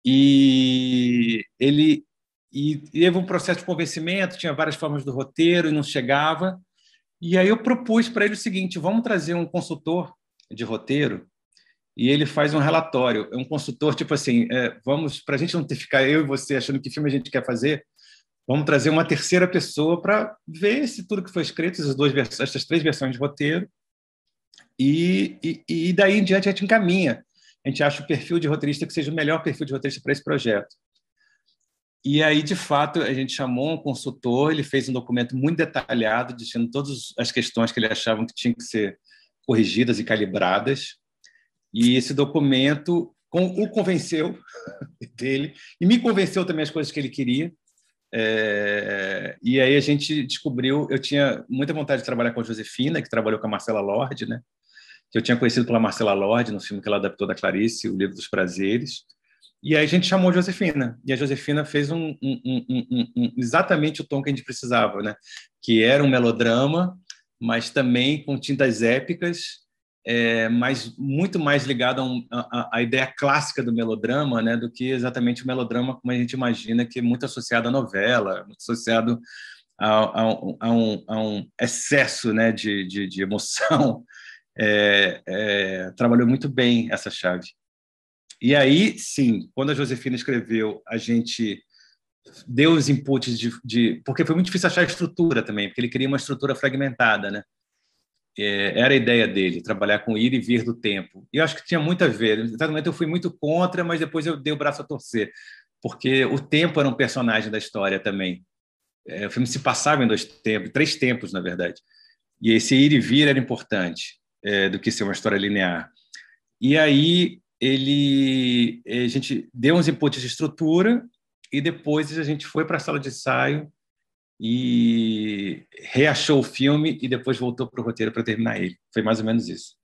E ele e teve um processo de convencimento, tinha várias formas do roteiro e não chegava. E aí eu propus para ele o seguinte: vamos trazer um consultor de roteiro e ele faz um relatório. É um consultor, tipo assim, é, vamos, para a gente não ter ficar eu e você achando que filme a gente quer fazer, vamos trazer uma terceira pessoa para ver se tudo que foi escrito, essas, duas, essas três versões de roteiro, e, e, e daí em diante a gente encaminha. A gente acha o perfil de roteirista que seja o melhor perfil de roteirista para esse projeto. E aí, de fato, a gente chamou um consultor, ele fez um documento muito detalhado, dizendo todas as questões que ele achava que tinham que ser corrigidas e calibradas. E esse documento o convenceu dele e me convenceu também as coisas que ele queria. É, e aí a gente descobriu, eu tinha muita vontade de trabalhar com a Josefina, que trabalhou com a Marcela Lorde, né? Que eu tinha conhecido pela Marcela Lorde no filme que ela adaptou da Clarice, O Livro dos Prazeres. E aí a gente chamou a Josefina, e a Josefina fez um, um, um, exatamente o tom que a gente precisava, né? Que era um melodrama, mas também com tintas épicas, é, mas muito mais ligado à ideia clássica do melodrama, né, do que exatamente o melodrama como a gente imagina, que é muito associado à novela, muito associado a, a, a, um, a um, excesso né, de, de, de emoção. É, é, trabalhou muito bem essa chave. E aí, sim, quando a Josefina escreveu, a gente deu os inputs de, de, porque foi muito difícil achar a estrutura também, porque ele queria uma estrutura fragmentada, né? É, era a ideia dele, trabalhar com ir e vir do tempo. E eu acho que tinha muito a ver. Exatamente, eu fui muito contra, mas depois eu dei o braço a torcer, porque o tempo era um personagem da história também. É, o filme se passava em dois tempos, três tempos, na verdade. E esse ir e vir era importante, é, do que ser uma história linear. E aí ele, a gente deu uns inputs de estrutura e depois a gente foi para a sala de ensaio e reachou o filme e depois voltou para o roteiro para terminar ele. Foi mais ou menos isso.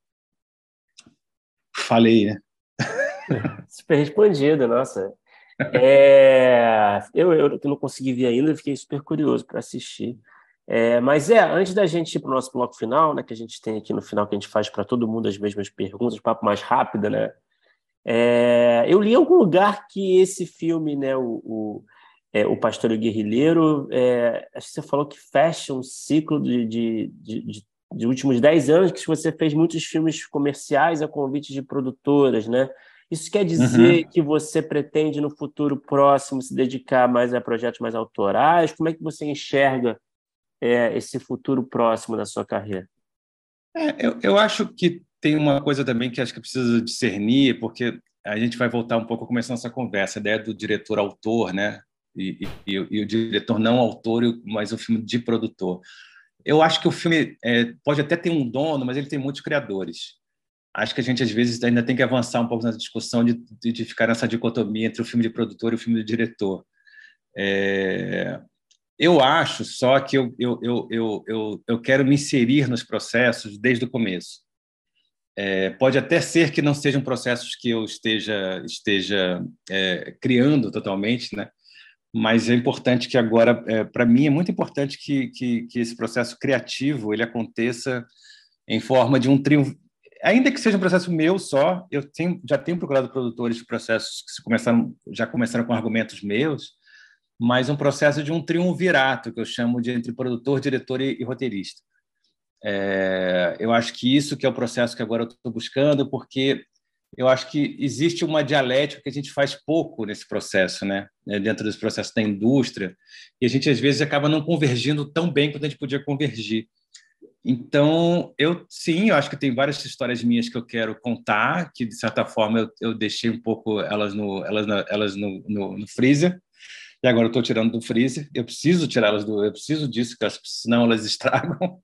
Falei, né? Super respondido, nossa. É, eu, eu não consegui ver ainda, fiquei super curioso para assistir. É, mas é, antes da gente ir para o nosso bloco final, né, que a gente tem aqui no final, que a gente faz para todo mundo as mesmas perguntas, papo mais rápido, né? É, eu li em algum lugar que esse filme, né, o, o, é, o Pastor Guerrilheiro, é, acho que você falou que fecha um ciclo de, de, de, de, últimos 10 anos, que você fez muitos filmes comerciais a convite de produtoras, né? Isso quer dizer uhum. que você pretende no futuro próximo se dedicar mais a projetos mais autorais? Como é que você enxerga é, esse futuro próximo da sua carreira? É, eu, eu acho que tem uma coisa também que acho que precisa discernir, porque a gente vai voltar um pouco a começar nossa conversa, a ideia do diretor-autor, né? E, e, e, o diretor não autor, mas o filme de produtor. Eu acho que o filme é, pode até ter um dono, mas ele tem muitos criadores. Acho que a gente, às vezes, ainda tem que avançar um pouco nessa discussão de, de, de ficar nessa dicotomia entre o filme de produtor e o filme de diretor. É, eu acho só que eu, eu, eu, eu, eu, eu quero me inserir nos processos desde o começo. É, pode até ser que não sejam processos que eu esteja esteja é, criando totalmente, né? Mas é importante que agora, é, para mim, é muito importante que, que, que, esse processo criativo ele aconteça em forma de um trio. Ainda que seja um processo meu só, eu tenho, já tenho procurado produtores de processos que começaram, já começaram com argumentos meus, mas um processo de um triunvirato, que eu chamo de entre produtor, diretor e, e roteirista. É, eu acho que isso que é o processo que agora eu estou buscando, porque eu acho que existe uma dialética que a gente faz pouco nesse processo, né? É, dentro desse processo da indústria, e a gente às vezes acaba não convergindo tão bem quanto a gente podia convergir. Então, eu sim, eu acho que tem várias histórias minhas que eu quero contar, que de certa forma eu, eu deixei um pouco elas no elas, elas no, no, no freezer, e agora eu estou tirando do freezer. Eu preciso tirá-las do, eu preciso disso, porque senão elas estragam.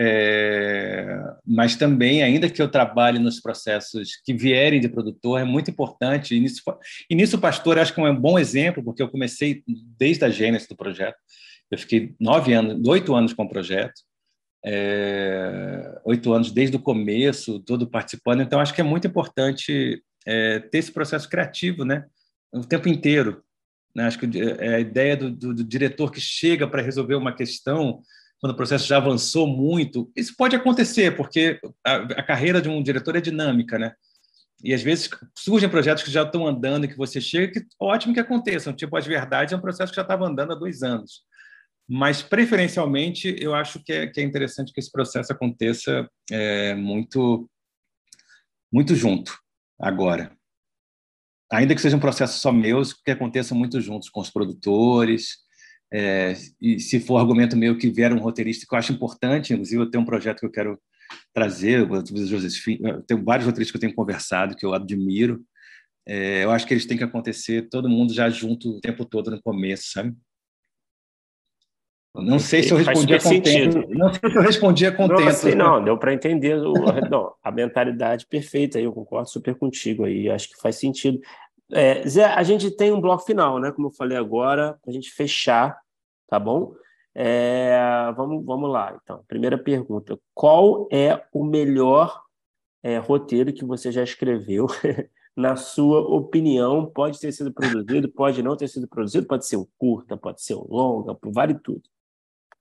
É, mas também, ainda que eu trabalhe nos processos que vierem de produtor, é muito importante. E nisso, e nisso Pastor, acho que é um bom exemplo, porque eu comecei desde a gênese do projeto. Eu fiquei nove anos, oito anos com o projeto, é, oito anos desde o começo, todo participando. Então, acho que é muito importante é, ter esse processo criativo, né? O tempo inteiro. Né? Acho que é a ideia do, do, do diretor que chega para resolver uma questão quando o processo já avançou muito. Isso pode acontecer, porque a, a, carreira de um diretor é dinâmica, né? E às vezes surgem projetos que já estão andando e que você chega, que ótimo que aconteçam. Tipo, as verdades é um processo que já estava andando há dois anos. Mas, preferencialmente, eu acho que é, que é interessante que esse processo aconteça é, muito, muito junto, agora. Ainda que seja um processo só meu, que aconteça muito juntos com os produtores, é, e se for argumento meu que vier um roteirista que eu acho importante, inclusive eu tenho um projeto que eu quero trazer, eu tenho vários roteiristas que eu tenho conversado, que eu admiro, é, eu acho que eles têm que acontecer todo mundo já junto o tempo todo no começo, sabe? Não sei se eu respondi a contento. Não sei se eu respondi a contento. Não, assim, não deu para entender o, não, a mentalidade perfeita. Eu concordo super contigo aí. Acho que faz sentido. É, Zé, a gente tem um bloco final, né? Como eu falei agora, para a gente fechar, tá bom? É, vamos, vamos lá, então. Primeira pergunta: qual é o melhor é, roteiro que você já escreveu? Na sua opinião, pode ter sido produzido, pode não ter sido produzido, pode ser um curta, pode ser um longa, vale tudo.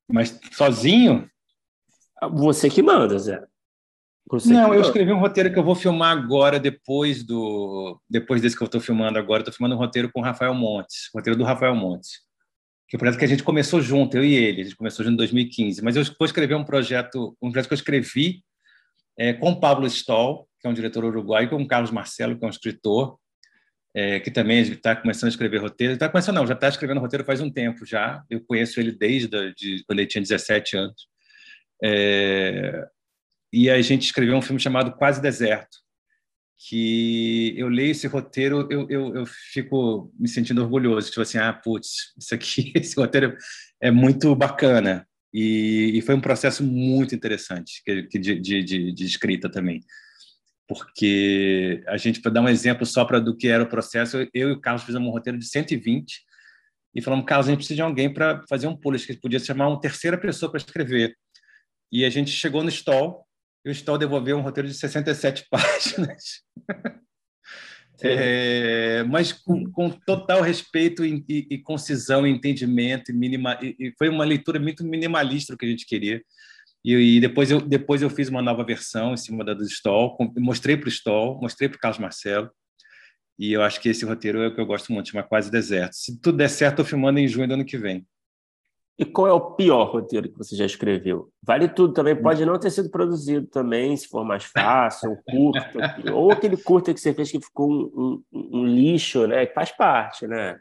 Mas sozinho? Você que manda, Zé. Não, eu escrevi um roteiro que eu vou filmar agora, depois do depois desse que eu estou filmando agora. Estou filmando um roteiro com o Rafael Montes, roteiro do Rafael Montes. Que parece que a gente começou junto, eu e ele. A gente começou junto em 2015. Mas eu vou escrever um projeto, um projeto que eu escrevi é, com Pablo Stoll, que é um diretor uruguaio, e com o Carlos Marcelo, que é um escritor, é, que também está começando a escrever roteiro. Está começando, não, já está escrevendo roteiro faz um tempo já. Eu conheço ele desde de, quando ele tinha 17 anos. É, e a gente escreveu um filme chamado Quase Deserto, que eu leio esse roteiro, eu, eu, eu fico me sentindo orgulhoso, tipo assim, ah, putz, isso aqui, esse roteiro é muito bacana. E, e foi um processo muito interessante de, de, de, de, escrita também. Porque a gente, para dar um exemplo só para do que era o processo, eu e o Carlos fizemos um roteiro de 120 e falamos, Carlos, a gente precisa de alguém para fazer um pulo, que podia chamar uma terceira pessoa para escrever. E a gente chegou no stall e o Stoll devolveu um roteiro de 67 páginas. É, mas com, com, total respeito e, e, e, concisão, entendimento e, minima, e, foi uma leitura muito minimalista do que a gente queria. E, depois eu depois eu fiz uma nova versão em cima da do Stoll, mostrei para o Stoll, mostrei para o Carlos Marcelo. E eu acho que esse roteiro é o que eu gosto muito, chama Quase Deserto. Se tudo der certo, eu filmando em junho do ano que vem. E qual é o pior roteiro que você já escreveu? Vale tudo também, pode não ter sido produzido também, se for mais fácil, um curto, ou aquele curto que você fez que ficou um, um, um lixo, né? Que faz parte, né?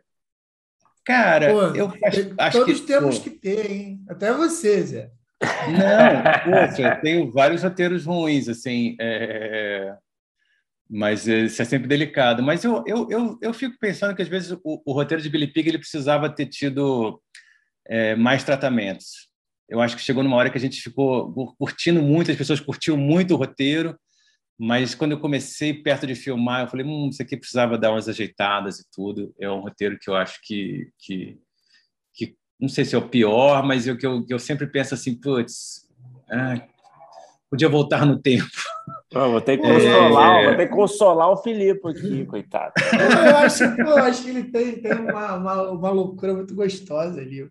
Cara, Pô, eu acho, acho todos que, temos pô. que ter, hein? Até você, Zé. Não, poxa, eu tenho vários roteiros ruins, assim, é... mas isso é sempre delicado. Mas eu, eu, eu, eu fico pensando que às vezes o, o roteiro de Billy Pig ele precisava ter tido é, mais tratamentos. Eu acho que chegou numa hora que a gente ficou curtindo muito, as pessoas curtiam muito o roteiro, mas quando eu comecei perto de filmar, eu falei, hum, isso aqui precisava dar umas ajeitadas e tudo. É um roteiro que eu acho que, que, que não sei se é o pior, mas eu, que, eu, que eu sempre penso assim, putz, ah, podia voltar no tempo. Vou ter que consolar, é... vou ter que consolar o Filipe aqui, coitado. Eu acho, pô, acho que ele tem, tem uma, uma, uma loucura muito gostosa ali.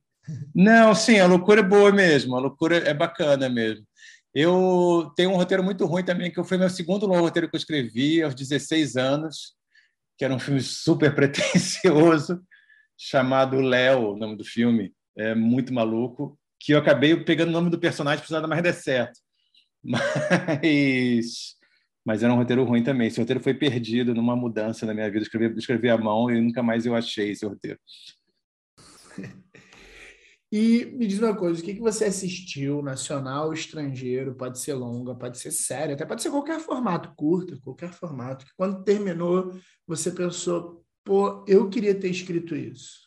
Não, sim, a loucura é boa mesmo, a loucura é bacana mesmo. Eu tenho um roteiro muito ruim também, que foi meu segundo roteiro que eu escrevi aos 16 anos, que era um filme super pretensioso, chamado Léo, o nome do filme, é muito maluco, que eu acabei pegando o nome do personagem para nada mais der certo. Mas, mas era um roteiro ruim também. Esse roteiro foi perdido numa mudança na minha vida. Escrevi, escrevi à mão e nunca mais eu achei esse roteiro. E me diz uma coisa, o que, que você assistiu, nacional, estrangeiro, pode ser longa, pode ser séria, até pode ser qualquer formato, curta, qualquer formato, que quando terminou você pensou, pô, eu queria ter escrito isso.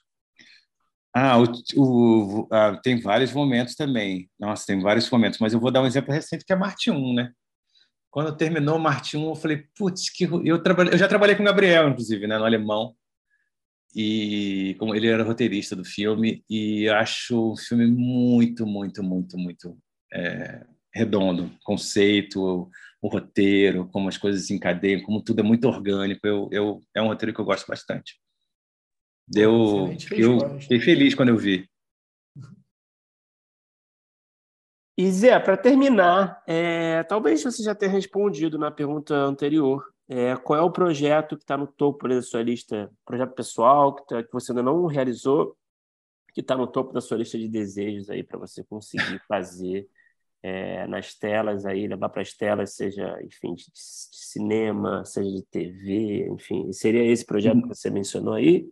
Ah, o, o, ah, tem vários momentos também. Nossa, tem vários momentos, mas eu vou dar um exemplo recente que é Marte 1, né? Quando terminou Marte 1, eu falei, putz, que eu, trabalhei, eu já trabalhei com o Gabriel, inclusive, né, no alemão e como ele era roteirista do filme e acho o filme muito muito muito muito é, redondo. Conceito o, o, roteiro como as coisas se encadeiam como tudo é muito orgânico. Eu, eu é um roteiro que eu gosto bastante. Deu eu fiquei feliz quando eu vi. E Zé, para terminar, é, talvez você já tenha respondido na pergunta anterior, é, qual é o projeto que está no topo da sua lista, projeto pessoal que, tá, que você ainda não realizou, que está no topo da sua lista de desejos aí para você conseguir fazer é, nas telas aí, levar para as telas, seja, enfim, de, de, cinema, seja de TV, enfim, seria esse projeto que você mencionou aí?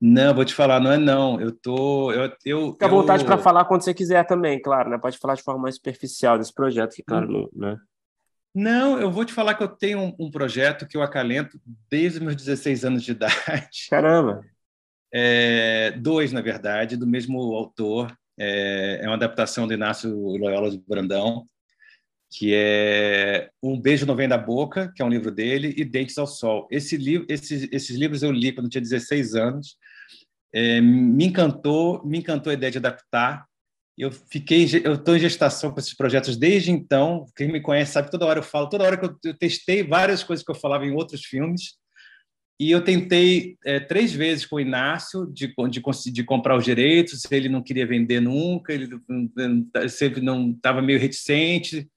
Não, vou te falar, não é não. Eu tô, eu, eu Fica à vontade eu... para falar quando você quiser também, claro, né? Pode falar de forma mais superficial desse projeto, que claro, hum. não, né? Não, eu vou te falar que eu tenho um, um projeto que eu acalento desde os meus 16 anos de idade. Caramba! É, dois, na verdade, do mesmo autor. É, é uma adaptação do Inácio Loyola de Brandão, que é Um Beijo Não Vem da Boca, que é um livro dele, e Dentes ao Sol. Esse livro, esses, esses livros eu li quando eu tinha 16 anos. É, me encantou, me encantou a ideia de adaptar eu fiquei, eu estou em gestação com esses projetos desde então. Quem me conhece sabe toda hora eu falo, toda hora que eu, eu testei várias coisas que eu falava em outros filmes. E eu tentei é, três vezes com o Inácio de, de, de comprar os direitos. Ele não queria vender nunca, ele sempre não estava meio reticente.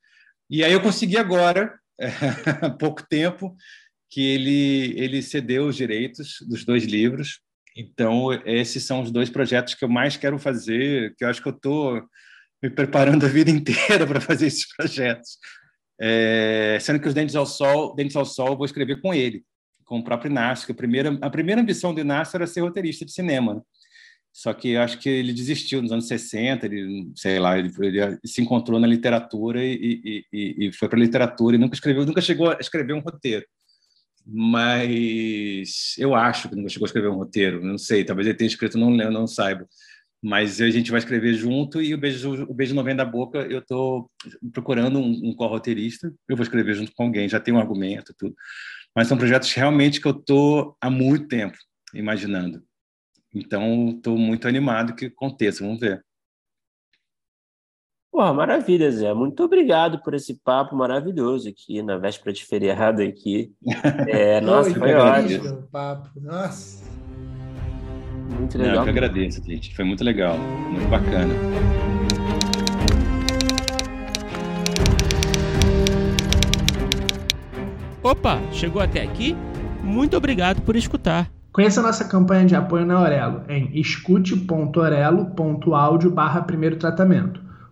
E aí eu consegui agora, é, há pouco tempo, que ele ele cedeu os direitos dos dois livros então, esses são os dois projetos que eu mais quero fazer, que eu acho que eu estou me preparando a vida inteira para fazer esses projetos. É, sendo que os Dentes ao Sol, Dentes ao Sol, eu vou escrever com ele, com o próprio Inácio. A primeira, a primeira ambição do Inácio era ser roteirista de cinema. Né? Só que eu acho que ele desistiu nos anos 60, ele, sei lá, ele, ele se encontrou na literatura e, e, e foi para a literatura e nunca escreveu, nunca chegou a escrever um roteiro mas eu acho que não chegou a escrever um roteiro, não sei, talvez ele tenha escrito, não, não saiba. Mas a gente vai escrever junto e o Beijo, o beijo Não Vem da Boca, eu estou procurando um, um co-roteirista, eu vou escrever junto com alguém, já tem um argumento, tudo. Mas são projetos realmente que eu estou há muito tempo imaginando. Então, estou muito animado que aconteça, vamos ver. Porra, maravilha, Zé. Muito obrigado por esse papo maravilhoso aqui na véspera de feriado aqui. É, nossa, foi ótimo. Papo. Nossa. Muito legal. Não, eu que agradeço, gente. Foi muito legal, muito bacana. Opa, chegou até aqui? Muito obrigado por escutar. Conheça a nossa campanha de apoio na Aurelo em escute.orelo.audio barra primeiro tratamento.